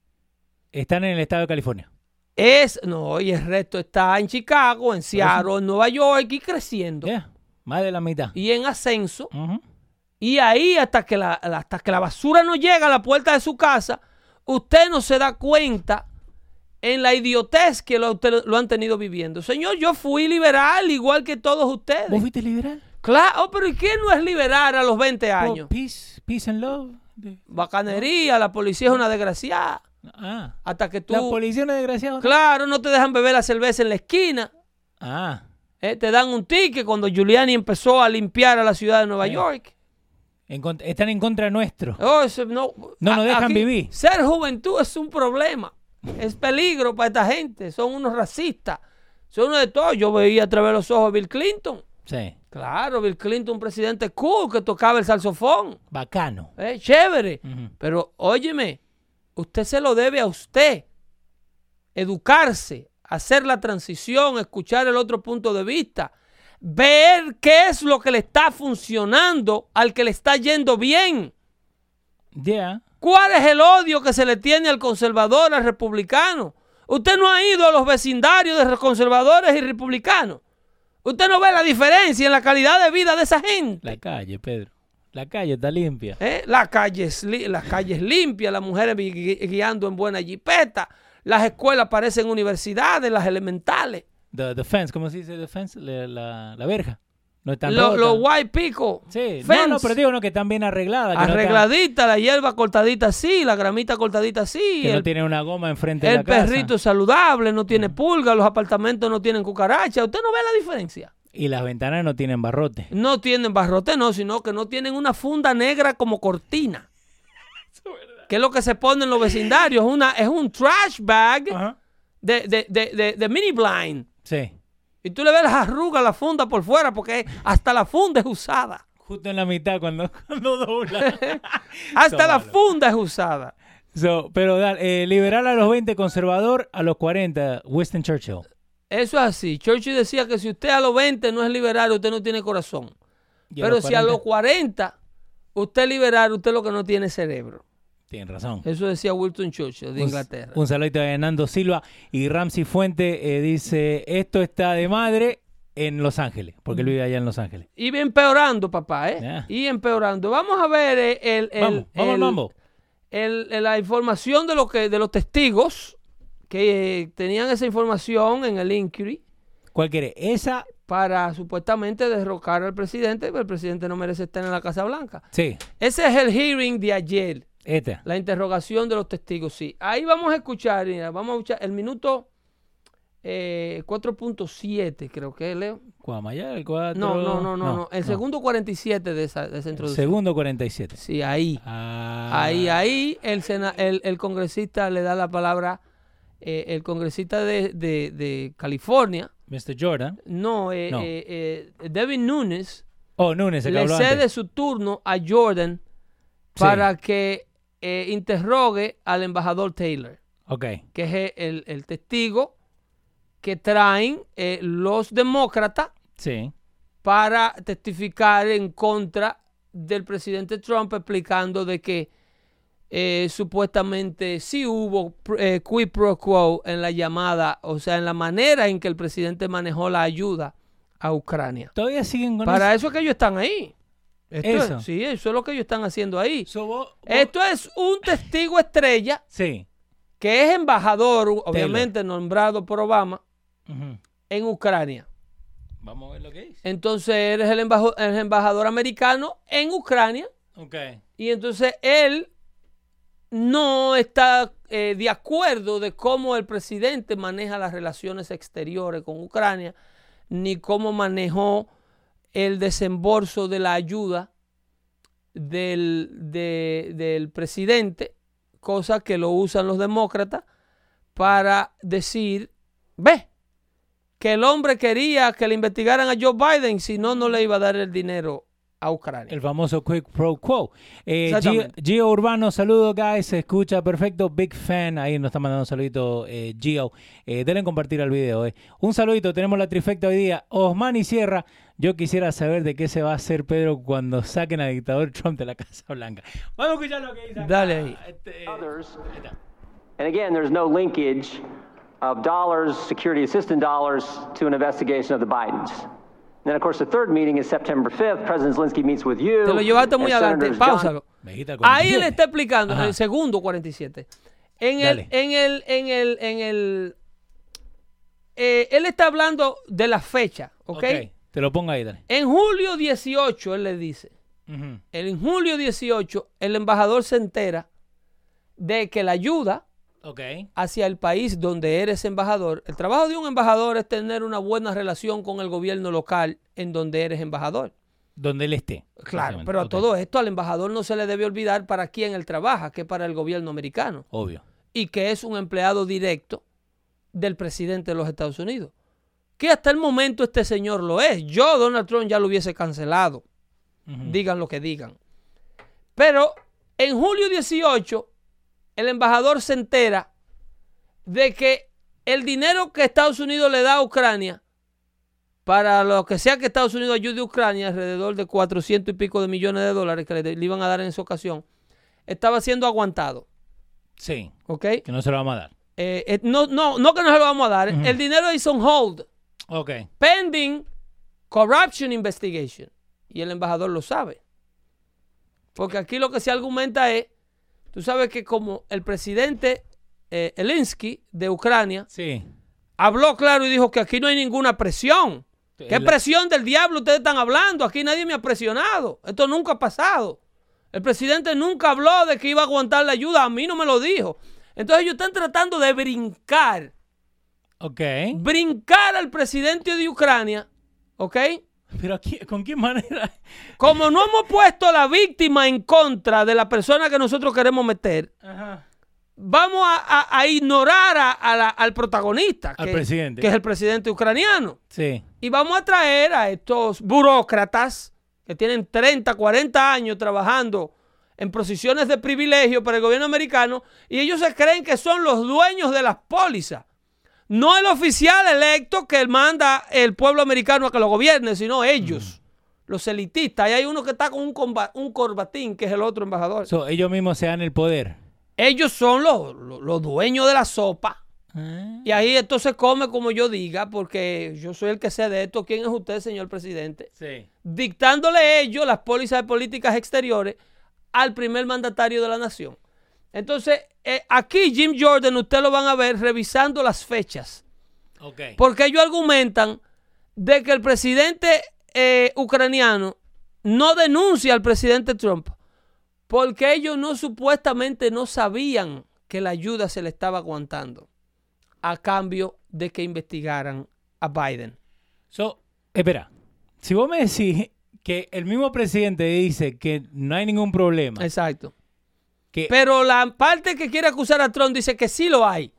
están en el estado de California. Es, no, y el resto está en Chicago, en Seattle, en Nueva York y creciendo. más de la mitad. Y en ascenso. Y ahí hasta que, la, hasta que la basura no llega a la puerta de su casa, usted no se da cuenta en la idiotez que lo, lo, han tenido viviendo. Señor, yo fui liberal igual que todos ustedes. ¿Vos fuiste liberal? Claro, oh, pero ¿y qué no es liberal a los 20 años? peace, peace and love. Bacanería, la policía es una desgraciada. Ah. Hasta que tú. La policía es una desgraciada. Claro, no te dejan beber la cerveza en la esquina. Ah. Eh, te dan un ticket cuando Giuliani empezó a limpiar a la ciudad de Nueva York. están en contra nuestro. Oh, no no nos dejan vivir. Ser juventud es un problema. Es peligro para esta gente. Son unos racistas. Son unos de todos. Yo veía a través de los ojos a Bill Clinton. Sí. Claro, Bill Clinton, un presidente cool que tocaba el saxofón. Bacano. Eh, chévere. Pero óyeme, usted se lo debe a usted. Educarse, hacer la transición, escuchar el otro punto de vista, ver qué es lo que le está funcionando al que le está yendo bien. Ya. ¿Cuál es el odio que se le tiene al conservador, al republicano? Usted no ha ido a los vecindarios de conservadores y republicanos. Usted no ve la diferencia en la calidad de vida de esa gente. La calle, Pedro. La calle está limpia. ¿Eh? La calle es las calles limpias, las mujeres guiando en buena jipeta. Las escuelas parecen universidades, las elementales. The, ¿cómo se dice defense? La, la verja. No Los white pico. Sí, no, no, pero digo no, que están bien arregladas. Arregladita, la hierba cortadita así, la gramita cortadita así. Que no tiene una goma enfrente de la casa. El perrito saludable, no tiene mm. pulga, los apartamentos no tienen cucaracha. ¿Usted no ve la diferencia? Y las ventanas no tienen barrote. No tienen barrote, no, sino que no tienen una funda negra como cortina. que es lo que se pone en los vecindarios. Una, es un trash bag de, de, de, de mini blind. Sí. Y tú le ves las arrugas, la funda por fuera, porque hasta la funda es usada. Justo en la mitad cuando, cuando dobla. hasta la funda es usada. pero eh, liberal a los 20, conservador a los 40, Winston Churchill. Eso es así. Churchill decía que si usted a los 20 no es liberal, usted no tiene corazón. Pero si a los 40 usted es liberal, usted lo que no tiene cerebro. Tiene razón. Eso decía Wilton Churchill de Inglaterra. Un saludo a Nando Silva y Ramsey Fuente eh, dice, esto está de madre en Los Ángeles, porque él vive allá en Los Ángeles. Y empeorando, papá, ¿eh? Y empeorando. Vamos a ver eh, el, el, vamos, la información de, lo que, de los testigos que eh, tenían esa información en el inquiry. ¿Cuál quiere? ¿Esa para supuestamente derrocar al presidente, pero el presidente no merece estar en la Casa Blanca. Sí, Ese es el hearing de ayer, esta. la interrogación de los testigos, sí. Ahí vamos a escuchar, mira, vamos a escuchar el minuto eh, 4.7, creo que es, Leo. Cuamaya, el 4. No, no, no, no, no, el segundo 47 de esa, de esa introducción. Segundo 47. Sí, ahí. Ah, Ahí, ahí, el, sena- el, el congresista le da la palabra, eh, el congresista de, de- de California, Mr. Jordan. no, eh, No. eh, eh, Devin Nunes, Oh, Nunes, el le cede antes. su turno a Jordan Sí. para que eh, interrogue al embajador Taylor, que es el, el testigo que traen eh, los demócratas Sí. para testificar en contra del presidente Trump explicando de que eh, supuestamente sí hubo eh, quid pro quo en la llamada, o sea, en la manera en que el presidente manejó la ayuda a Ucrania. Todavía siguen con Para eso es que ellos están ahí. Esto es- sí, eso es lo que ellos están haciendo ahí. So, vos- vos- Esto es un testigo estrella Sí. que es embajador, obviamente nombrado por Obama, en Ucrania. Vamos a ver lo que dice. Entonces eres el, embajo- el embajador americano en Ucrania Ok. y entonces él no está eh, de acuerdo de cómo el presidente maneja las relaciones exteriores con Ucrania, ni cómo manejó el desembolso de la ayuda del, de- del presidente, cosa que lo usan los demócratas para decir, ve, que el hombre quería que le investigaran a Joe Biden, si no, no le iba a dar el dinero a Ucrania. El famoso quick pro quo. Eh, Gio, Urbano, saludos, guys. Se escucha perfecto. Big fan. Ahí nos está mandando un saludito, eh, Gio. Eh, denle compartir al video. eh. Un saludito. Tenemos la trifecta hoy día. Osman y Sierra. Yo quisiera saber de qué se va a hacer Pedro cuando saquen al dictador Trump de la Casa Blanca. Vamos a escuchar lo que dice. acá. Dale ahí. Este, others. And again, there's no linkage of dollars, security assistance dollars, to an investigation of the Bidens. Then, of course, the third meeting is September 5th. President Zelensky meets with you. Te lo llevaste muy adelante. El Ahí 47. le está explicando, en Ajá. el segundo 47. En el, Dale. en el, en el, en el, eh, él está hablando de la fecha, ¿ok? Ok, Te lo pongo ahí, dale. En julio 18, él le dice, en julio 18, el embajador se entera de que la ayuda hacia el país donde eres embajador, el trabajo de un embajador es tener una buena relación con el gobierno local en donde eres embajador. Donde él esté. Claro, pero a todo esto al embajador no se le debe olvidar para quién él trabaja, que es para el gobierno americano, Obvio. y que es un empleado directo del presidente de los Estados Unidos. Que hasta el momento este señor lo es. Yo, Donald Trump, ya lo hubiese cancelado. Digan lo que digan. Pero en julio 18, el embajador se entera de que el dinero que Estados Unidos le da a Ucrania, para lo que sea que Estados Unidos ayude a Ucrania, alrededor de 400 y pico de millones de dólares que le, le iban a dar en esa ocasión, estaba siendo aguantado. Sí. ¿Ok? Que no se lo vamos a dar. Eh, eh, no, no, no que no se lo vamos a dar. El dinero es on hold, Ok. pending corruption investigation. Y el embajador lo sabe. Porque aquí lo que se argumenta es, tú sabes que como el presidente eh, Zelensky de Ucrania Sí. habló claro y dijo que aquí no hay ninguna presión. ¿Qué presión del diablo ustedes están hablando? Aquí nadie me ha presionado. Esto nunca ha pasado. El presidente nunca habló de que iba a aguantar la ayuda. A mí no me lo dijo. Entonces ellos están tratando de brincar. Ok. Brincar al presidente de Ucrania. ¿Ok? Pero aquí, ¿con qué manera? Como no hemos puesto a la víctima en contra de la persona que nosotros queremos meter, Ajá. vamos a, a- a ignorar a- a la- al protagonista, Al que, presidente. que es el presidente ucraniano. Sí. Y vamos a traer a estos burócratas que tienen 30, 40 años trabajando en posiciones de privilegio para el gobierno americano y ellos se creen que son los dueños de las pólizas. No el oficial electo que manda el pueblo americano a que lo gobierne, sino ellos, los elitistas. Y hay uno que está con un, corbatín, que es el otro embajador. So, ellos mismos se dan el poder. ellos son los, los- los dueños de la sopa. Ah. Y ahí esto se come como yo diga, porque yo soy el que sé de esto. ¿Quién es usted, señor presidente? Sí. Dictándole ellos las pólizas de políticas exteriores al primer mandatario de la nación. Entonces, eh, aquí Jim Jordan, usted lo van a ver revisando las fechas. Porque ellos argumentan de que el presidente eh, ucraniano no denuncia al presidente Trump porque ellos no supuestamente no sabían que la ayuda se le estaba aguantando a cambio de que investigaran a Biden. So, espera, si vos me decís que el mismo presidente dice que no hay ningún problema, Exacto. Que, Pero la parte que quiere acusar a Trump dice que sí lo hay.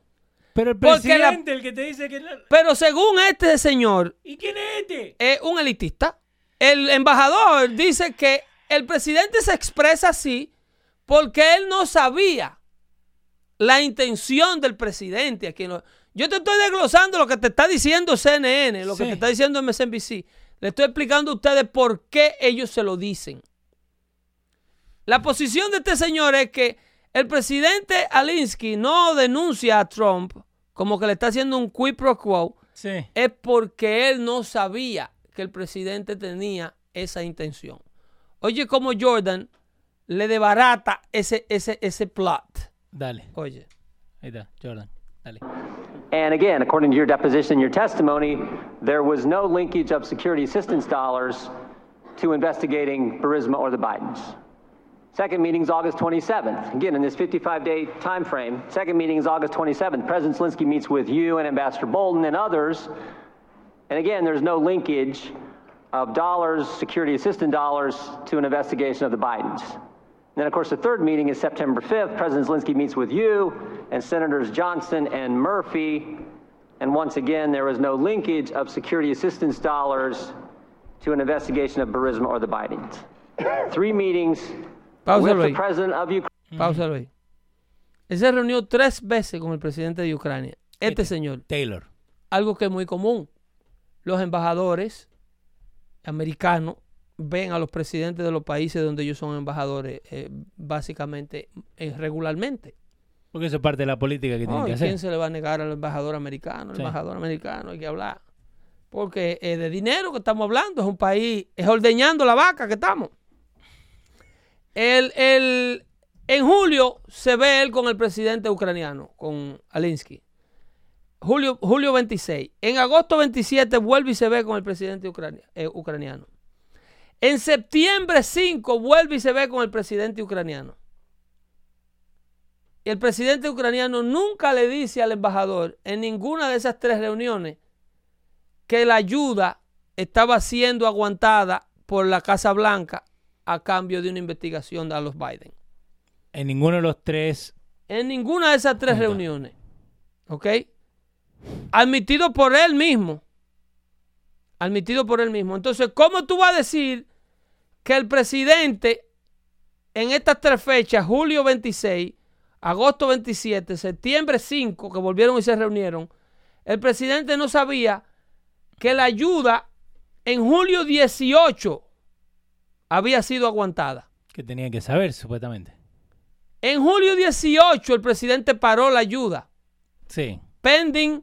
pero el porque la- presidente el que te dice que... no- Pero según este señor, ¿Y quién es este? es un elitista. El embajador dice que el presidente se expresa así porque él no sabía la intención del presidente. Aquí no- Yo te estoy desglosando lo que te está diciendo CNN, lo que te está diciendo MSNBC. Le estoy explicando a ustedes por qué ellos se lo dicen. La posición de este señor es que el presidente Alinsky no denuncia a Trump como que le está haciendo un quid pro quo Sí. es porque él no sabía que el presidente tenía esa intención. Oye, como Jordan le debarata ese, ese, ese plot. Dale, Oye. ahí está, Jordan. Dale. And again, according to your deposition, your testimony, there was no linkage of security assistance dollars to investigating Burisma or the Bidens. Second meeting is August 27th. Again, in this 55-day time frame, second meeting is August 27th. President Zelensky meets with you and Ambassador Bolton and others. And again, there's no linkage of dollars, security assistance dollars, to an investigation of the Bidens. Then, of course, the third meeting is September 5th. President Zelensky meets with you and Senators Johnson and Murphy. And once again, there was no linkage of security assistance dollars to an investigation of Burisma or the Bidens. Three meetings Páusalo ahí. Páusalo ahí. Él se reunió tres veces con el presidente de Ucrania. Este señor. Taylor. Algo que es muy común. Los embajadores americanos ven a los presidentes de los países donde ellos son embajadores eh, básicamente eh, regularmente. Porque eso es parte de la política que tienen No, que ¿y hacer. quién se le va a negar al embajador americano? El Sí. embajador americano hay que hablar. Porque es de dinero que estamos hablando, es un país, es ordeñando la vaca que estamos. El, el- en julio se ve él con el presidente ucraniano, con Alinsky. Julio, julio 26. En agosto 27 vuelve y se ve con el presidente ucrania- eh, ucraniano. En septiembre 5 vuelve y se ve con el presidente ucraniano. Y el presidente ucraniano nunca le dice al embajador en ninguna de esas tres reuniones que la ayuda estaba siendo aguantada por la Casa Blanca a cambio de una investigación a los Biden. En ninguno de los tres. En ninguna de esas tres reuniones. ¿Ok? Admitido por él mismo. Admitido por él mismo. Entonces, ¿cómo tú vas a decir que el presidente en estas tres fechas, julio 26, agosto 27, septiembre 5, que volvieron y se reunieron, el presidente no sabía que la ayuda en julio 18 había sido aguantada? que tenía que saber, supuestamente. En julio 18 el presidente paró la ayuda. Sí. pending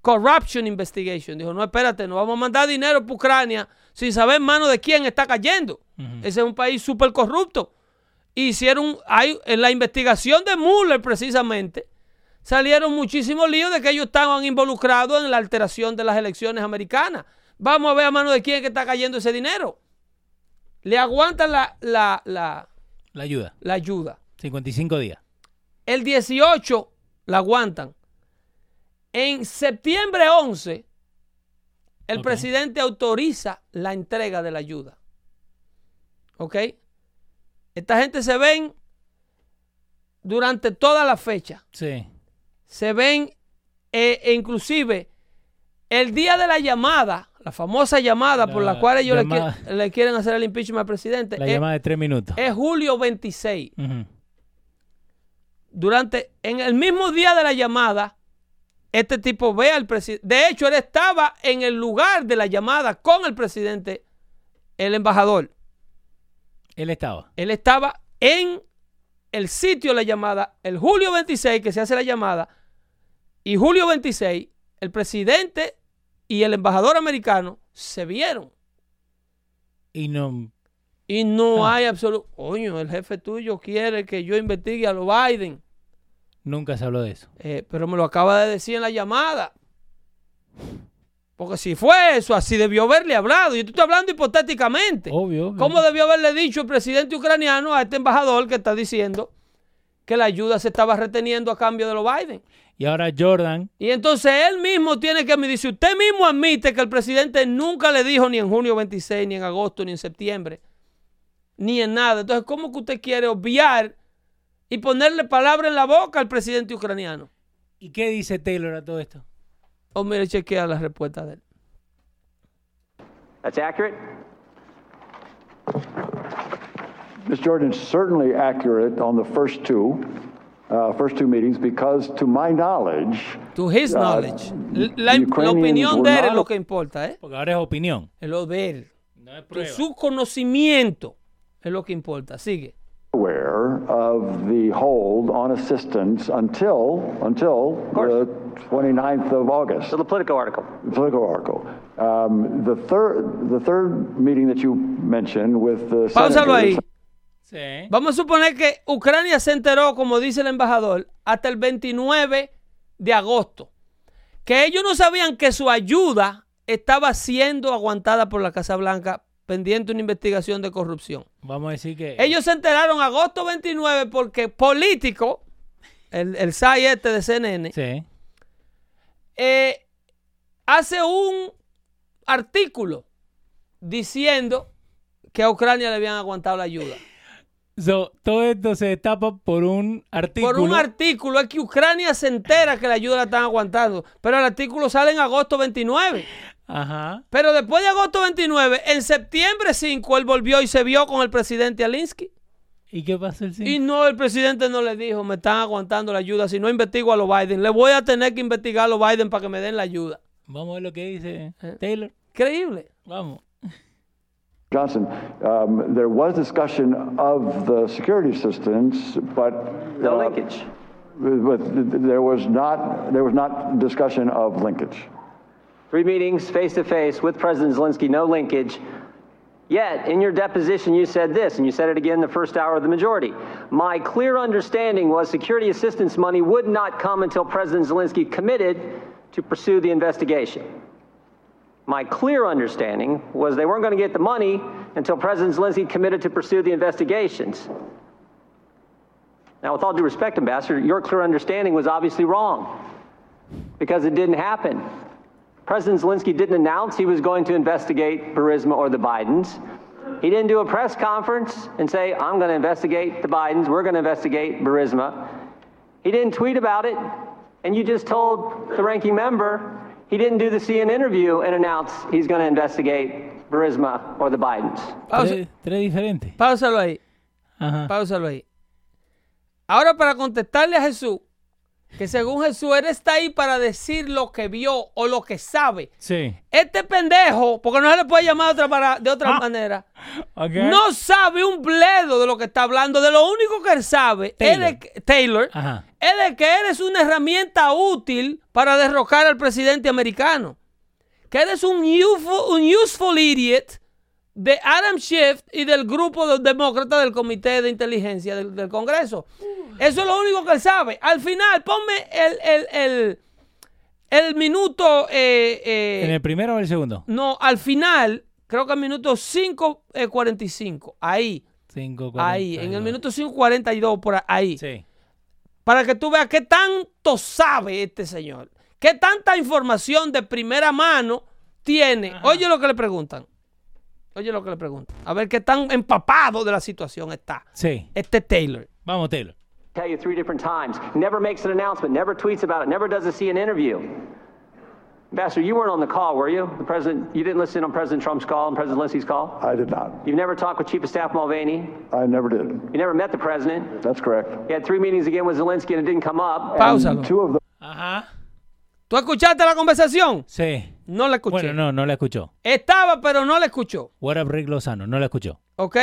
corruption investigation. Dijo, no, espérate, no vamos a mandar dinero para Ucrania sin saber en manos de quién está cayendo. Ese es un país súper corrupto. Hicieron, hay, en la investigación de Mueller precisamente, salieron muchísimos líos de que ellos estaban involucrados en la alteración de las elecciones americanas. Vamos a ver a mano de quién es que está cayendo ese dinero. Le aguantan la, la, la, La ayuda. la ayuda. 55 días. El 18 la aguantan. En septiembre 11, el presidente autoriza la entrega de la ayuda. ¿Ok? Esta gente se ven durante toda la fecha. Sí. Se ven, eh, e inclusive, el día de la llamada, la famosa llamada por la cual ellos le, llamada- qui- le quieren hacer el impeachment al presidente, La es, llamada de tres minutos. es julio 26. Ujú. durante, en el mismo día de la llamada, este tipo ve al presidente. De hecho, él estaba en el lugar de la llamada con el presidente, el embajador. Él estaba. Él estaba en el sitio de la llamada, el julio 26 que se hace la llamada, y julio 26, el presidente y el embajador americano se vieron. Y no. Y no Ah. hay absoluto. Coño, el jefe tuyo quiere que yo investigue a los Biden. Nunca se habló de eso. Eh, pero me lo acaba de decir en la llamada. Porque si fue eso, así debió haberle hablado. Yo estoy hablando hipotéticamente. Obvio, obvio. ¿Cómo debió haberle dicho el presidente ucraniano a este embajador que está diciendo que la ayuda se estaba reteniendo a cambio de los Biden? Y ahora Jordan, Y entonces él mismo tiene que admitir, si usted mismo admite que el presidente nunca le dijo ni en junio 26, ni en agosto, ni en septiembre, ni en nada. Entonces, ¿cómo que usted quiere obviar y ponerle palabra en la boca al presidente ucraniano? ¿y qué dice Taylor a todo esto? O mire, chequea la respuesta de él. That's accurate? Ms. Jordan, certainly accurate on the first two, uh, first two meetings, because to my knowledge, To his Uh, knowledge. La, la opinión de él es lo que importa, ¿eh? Porque ahora es opinión. Es lo de él. No es Que prueba. su conocimiento es lo que importa. Sigue. aware of the hold on assistance until until the 29th of August. So the Politico article. The Political article. Um, the third the third meeting that you mentioned with the Páusalo ahí. Sí. Vamos a suponer que Ucrania se enteró, como dice el embajador, hasta el 29 de agosto. Que ellos no sabían que su ayuda estaba siendo aguantada por la Casa Blanca pendiente una investigación de corrupción. Vamos a decir que. Ellos se enteraron agosto 29 porque político, el, el SAI este de CNN, Sí. eh, hace un artículo diciendo que a Ucrania le habían aguantado la ayuda. So, todo esto se destapa por un artículo. Por un artículo es que Ucrania se entera que la ayuda la están aguantando. Pero el artículo sale en agosto 29. Ajá. Pero después de agosto 29, en septiembre 5, él volvió y se vio con el presidente Alinsky. ¿Y qué pasa el Y sí? no, el presidente no le dijo, me están aguantando la ayuda. Si no investigo a los Biden, le voy a tener que investigar a los Biden para que me den la ayuda. Vamos a ver lo que dice Eh. Taylor. Increíble. Vamos. Johnson, um, there was discussion of the security assistance, but No uh, linkage. But there was not there was not discussion of linkage. Three meetings face to face with President Zelensky, no linkage. Yet, in your deposition, you said this, and you said it again in the first hour of the majority. My clear understanding was security assistance money would not come until President Zelensky committed to pursue the investigation. My clear understanding was they weren't going to get the money until President Zelensky committed to pursue the investigations. Now, with all due respect, Ambassador, your clear understanding was obviously wrong because it didn't happen. President Zelensky didn't announce he was going to investigate Burisma or the Bidens. He didn't do a press conference and say, I'm going to investigate the Bidens, we're going to investigate Burisma. He didn't tweet about it, and you just told the ranking member he didn't do the CNN interview and announce he's going to investigate Burisma or the Bidens. Pausa, Tres, tres diferentes. páusalo ahí. Ajá. Páusalo ahí. Ahora para contestarle a Jesús, que según Jesús, él está ahí para decir lo que vio o lo que sabe. Sí. Este pendejo, porque no se le puede llamar de otra, para- de otra Ah. manera, no sabe un bledo de lo que está hablando. De lo único que él sabe, Taylor. él es Taylor, Ajá. es de que eres una herramienta útil para derrocar al presidente americano. Que eres un useful, un useful idiot de Adam Schiff y del grupo de demócratas del Comité de Inteligencia del, del Congreso. Eso es lo único que él sabe. Al final, ponme el, el, el, el minuto... eh, eh, ¿En el primero o el segundo? no, al final, creo que al minuto 5.45. ahí, Cinco, ahí, cuarenta y en el minuto 5.42, por ahí Sí. para que tú veas qué tanto sabe este señor, qué tanta información de primera mano tiene. Oye lo que le preguntan. Oye lo que le preguntan. A ver qué tan empapado de la situación está Sí. este Taylor. Vamos, Taylor. Tell you three different times. Never makes an announcement, never tweets about it, never does a CNN interview. Ambassador, you weren't on the call, were you? The president, you didn't listen on President Trump's call and President Zelensky's call? I did not. You've never talked with Chief of Staff Mulvaney? I never did. You never met the president? That's correct. You had three meetings again with Zelensky and it didn't come up. Páusalo. Two of them. Ajá. ¿Tú escuchaste la conversación? Sí. No la escuché. Bueno, no, no la escuchó. Estaba, pero no la escuchó. What up, Rick Lozano? No la escuchó. ¿Ok?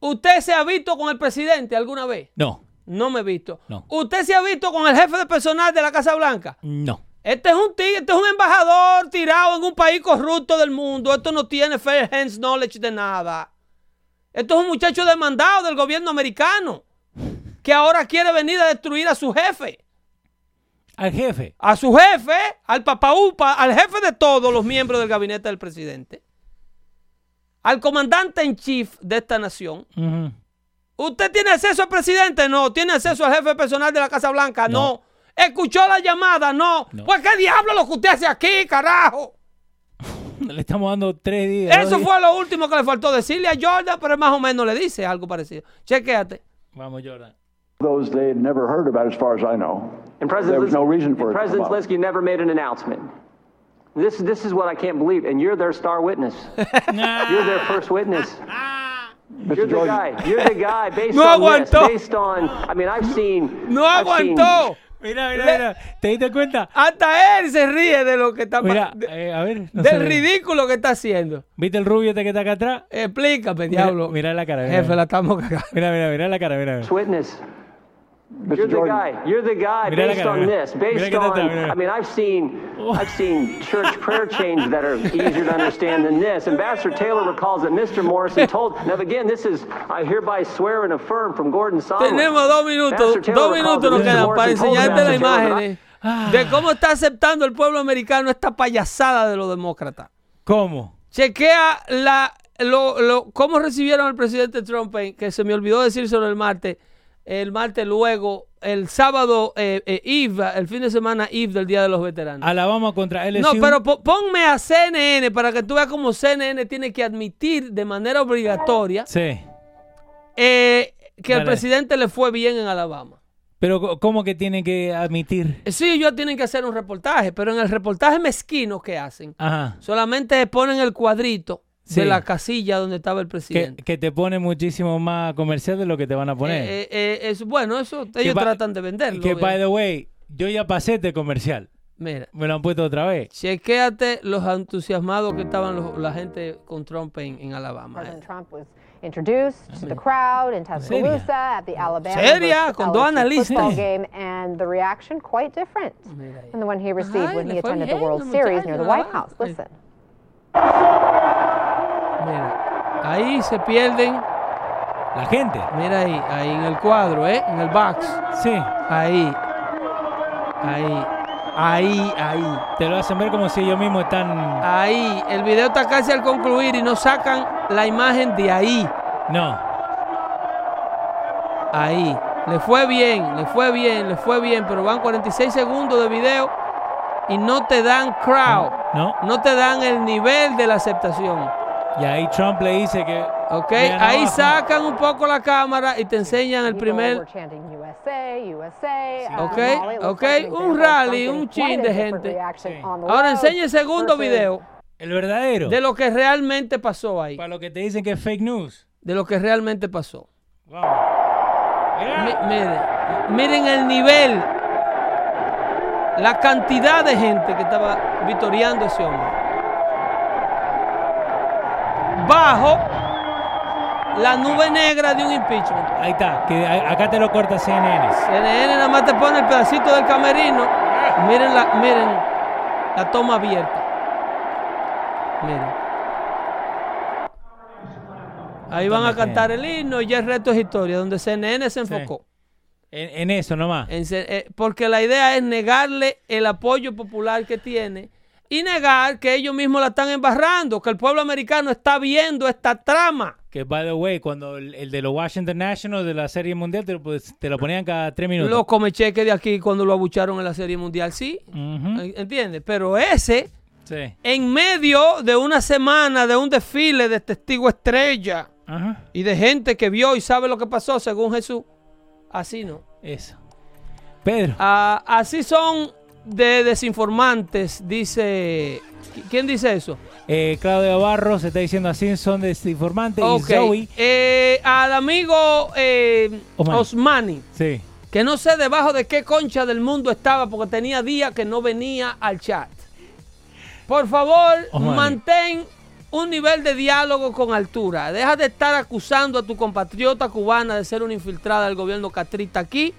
¿Usted se ha visto con el presidente alguna vez? No. No me he visto. No. ¿Usted se ha visto con el jefe de personal de la Casa Blanca? No. Este es un tigre, este es un embajador tirado en un país corrupto del mundo. Esto no tiene fair hands knowledge de nada. Esto es un muchacho demandado del gobierno americano que ahora quiere venir a destruir a su jefe. Al jefe. a su jefe, al papaupa, al jefe de todos los miembros del gabinete del presidente, al comandante en chief de esta nación. ¿Usted tiene acceso al presidente? No. ¿Tiene acceso al jefe personal de la Casa Blanca? No. No. ¿Escuchó la llamada? No. No. Pues qué diablo lo que usted hace aquí, carajo. Le estamos dando tres días. Eso días. fue lo último que le faltó decirle a Jordan, pero más o menos le dice algo parecido. Chequéate. Vamos, Jordan. Those they had never heard about, as far as I know. And There President was no reason for it President. Zelensky never made an announcement. This, this is what I can't believe, and you're their star witness. you're their first witness. You're Mr. the Jordan, guy. You're the guy. Based No on this, aguantó. based on. I mean, I've seen. No I've seen- aguantó. Mira, mira, mira. ¿Te diste cuenta? Hasta él se ríe de lo que está Mira, pasando. eh, a ver. no Del ridículo que está haciendo. ¿Viste el rubio este que está acá atrás? Explícame, Mira- diablo. mira la cara, mira. Jefe, la estamos cagando. Mira, mira, mira la cara, mira. mira. witness. Mr. You're the Jordan, guy. You're the guy Mira la based cara, on mira. this. Based on. I mean, I've seen. I've seen church prayer chains that are easier to understand than this. Ambassador Taylor recalls that Mr. Morrison told. Now again, this is I hereby swear and affirm from Gordon Sondland. Tenemos dos minutos, dos minutos nos quedan para enseñarte las Ambassador Taylor that I- imágenes de cómo está aceptando el pueblo americano esta payasada de los demócratas. ¿Cómo? Chequea la, lo, lo- cómo recibieron al presidente Trump, eh, que se me olvidó decírselo el martes. El martes luego, el sábado, eh, eh, Eve, el fin de semana Eve del Día de los Veteranos. Alabama contra LSU. No, pero po- ponme a CNN para que tú veas cómo CNN tiene que admitir de manera obligatoria Sí. eh, que Dale. presidente le fue bien en Alabama. Pero ¿cómo que tienen que admitir? Eh, Sí, ellos tienen que hacer un reportaje, pero en el reportaje mezquino que hacen, Ajá. solamente ponen el cuadrito Sí. de la casilla donde estaba el Que, presidente. que te pone muchísimo más comercial de lo que te van a poner. Eh, eh, eh, es, bueno, eso ellos tratan de venderlo. Que, by bien. the way, yo ya pasé este comercial. Mira, Me lo han puesto otra vez. chequéate los entusiasmados que estaban los- la gente con Trump en, en Alabama. President Trump was introduced to the crowd in Tuscaloosa at the Alabama Seria, con dos football game, and the reaction quite different than the one he received Ay, when he attended the World Series near the White. House. Listen. Mira, ahí se pierden. La gente. Mira ahí, ahí en el cuadro, ¿eh? En el box. Sí. Ahí. Ahí. Ahí, ahí. Te lo hacen ver como si ellos mismos están. Ahí. El video está casi al concluir y nos sacan la imagen de ahí. No. Ahí. Le fue bien, le fue bien, le fue bien, pero van 46 segundos de video y no te dan crowd. No. No te dan el nivel de la aceptación. Y ahí Trump le dice que. ¿Ok? Ahí abajo. sacan un poco la cámara y te enseñan el primer. were chanting USA, USA. uh, Ok, ok, un rally, un chin de gente. Sí. Ahora enseña el segundo video El verdadero. de lo que realmente pasó ahí. Para lo que te dicen que es fake news. De lo que realmente pasó. Mi- miren, miren el nivel, la cantidad de gente que estaba vitoreando a ese hombre. Bajo la nube negra de un impeachment. Ahí está. Que acá te lo corta CNN. CNN nada más te pone el pedacito del camerino. Miren la, miren la toma abierta. Miren. Ahí van a cantar el himno y ya el resto es historia, donde CNN se enfocó. En, en eso nomás. En eh, porque la idea es negarle el apoyo popular que tiene y negar que ellos mismos la están embarrando, que el pueblo americano está viendo esta trama. Que, by the way, cuando el, el de los Washington Nationals de la Serie Mundial te lo, pues, te lo ponían cada tres minutos. Los comecheques de aquí cuando lo abucharon en la Serie Mundial, sí, Ujú. ¿entiendes? Pero ese, Sí. en medio de una semana de un desfile de testigo estrella y de gente que vio y sabe lo que pasó según Jesús, así no. Eso. Pedro. Ah, así son de desinformantes, dice... ¿Quién dice eso? Eh, Claudio Barros está diciendo así, son desinformantes. Y Zoe. Eh, al amigo eh, Osmani. Osmani, Sí. que no sé debajo de qué concha del mundo estaba porque tenía días que no venía al chat. Por favor, Osmani. mantén un nivel de diálogo con altura. Deja de estar acusando a tu compatriota cubana de ser una infiltrada del gobierno catrita aquí.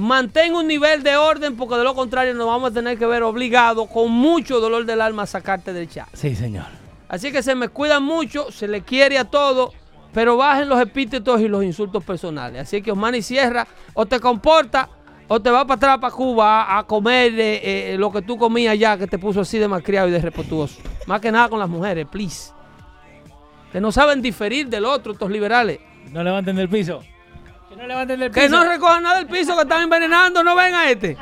Mantén un nivel de orden porque de lo contrario nos vamos a tener que ver obligados con mucho dolor del alma a sacarte del chat. Sí, señor. Así que se me cuidan mucho, se le quiere a todo, pero bajen los epítetos y los insultos personales. Así que Osmani cierra, o te comporta o te vas para atrás para Cuba a, comer eh, eh, lo que tú comías ya, que te puso así de malcriado y de respetuoso. Más que nada con las mujeres, please. Que no saben diferir del otro, estos liberales. No levanten del piso. Que no recojan nada del piso que están envenenando. No ven a este.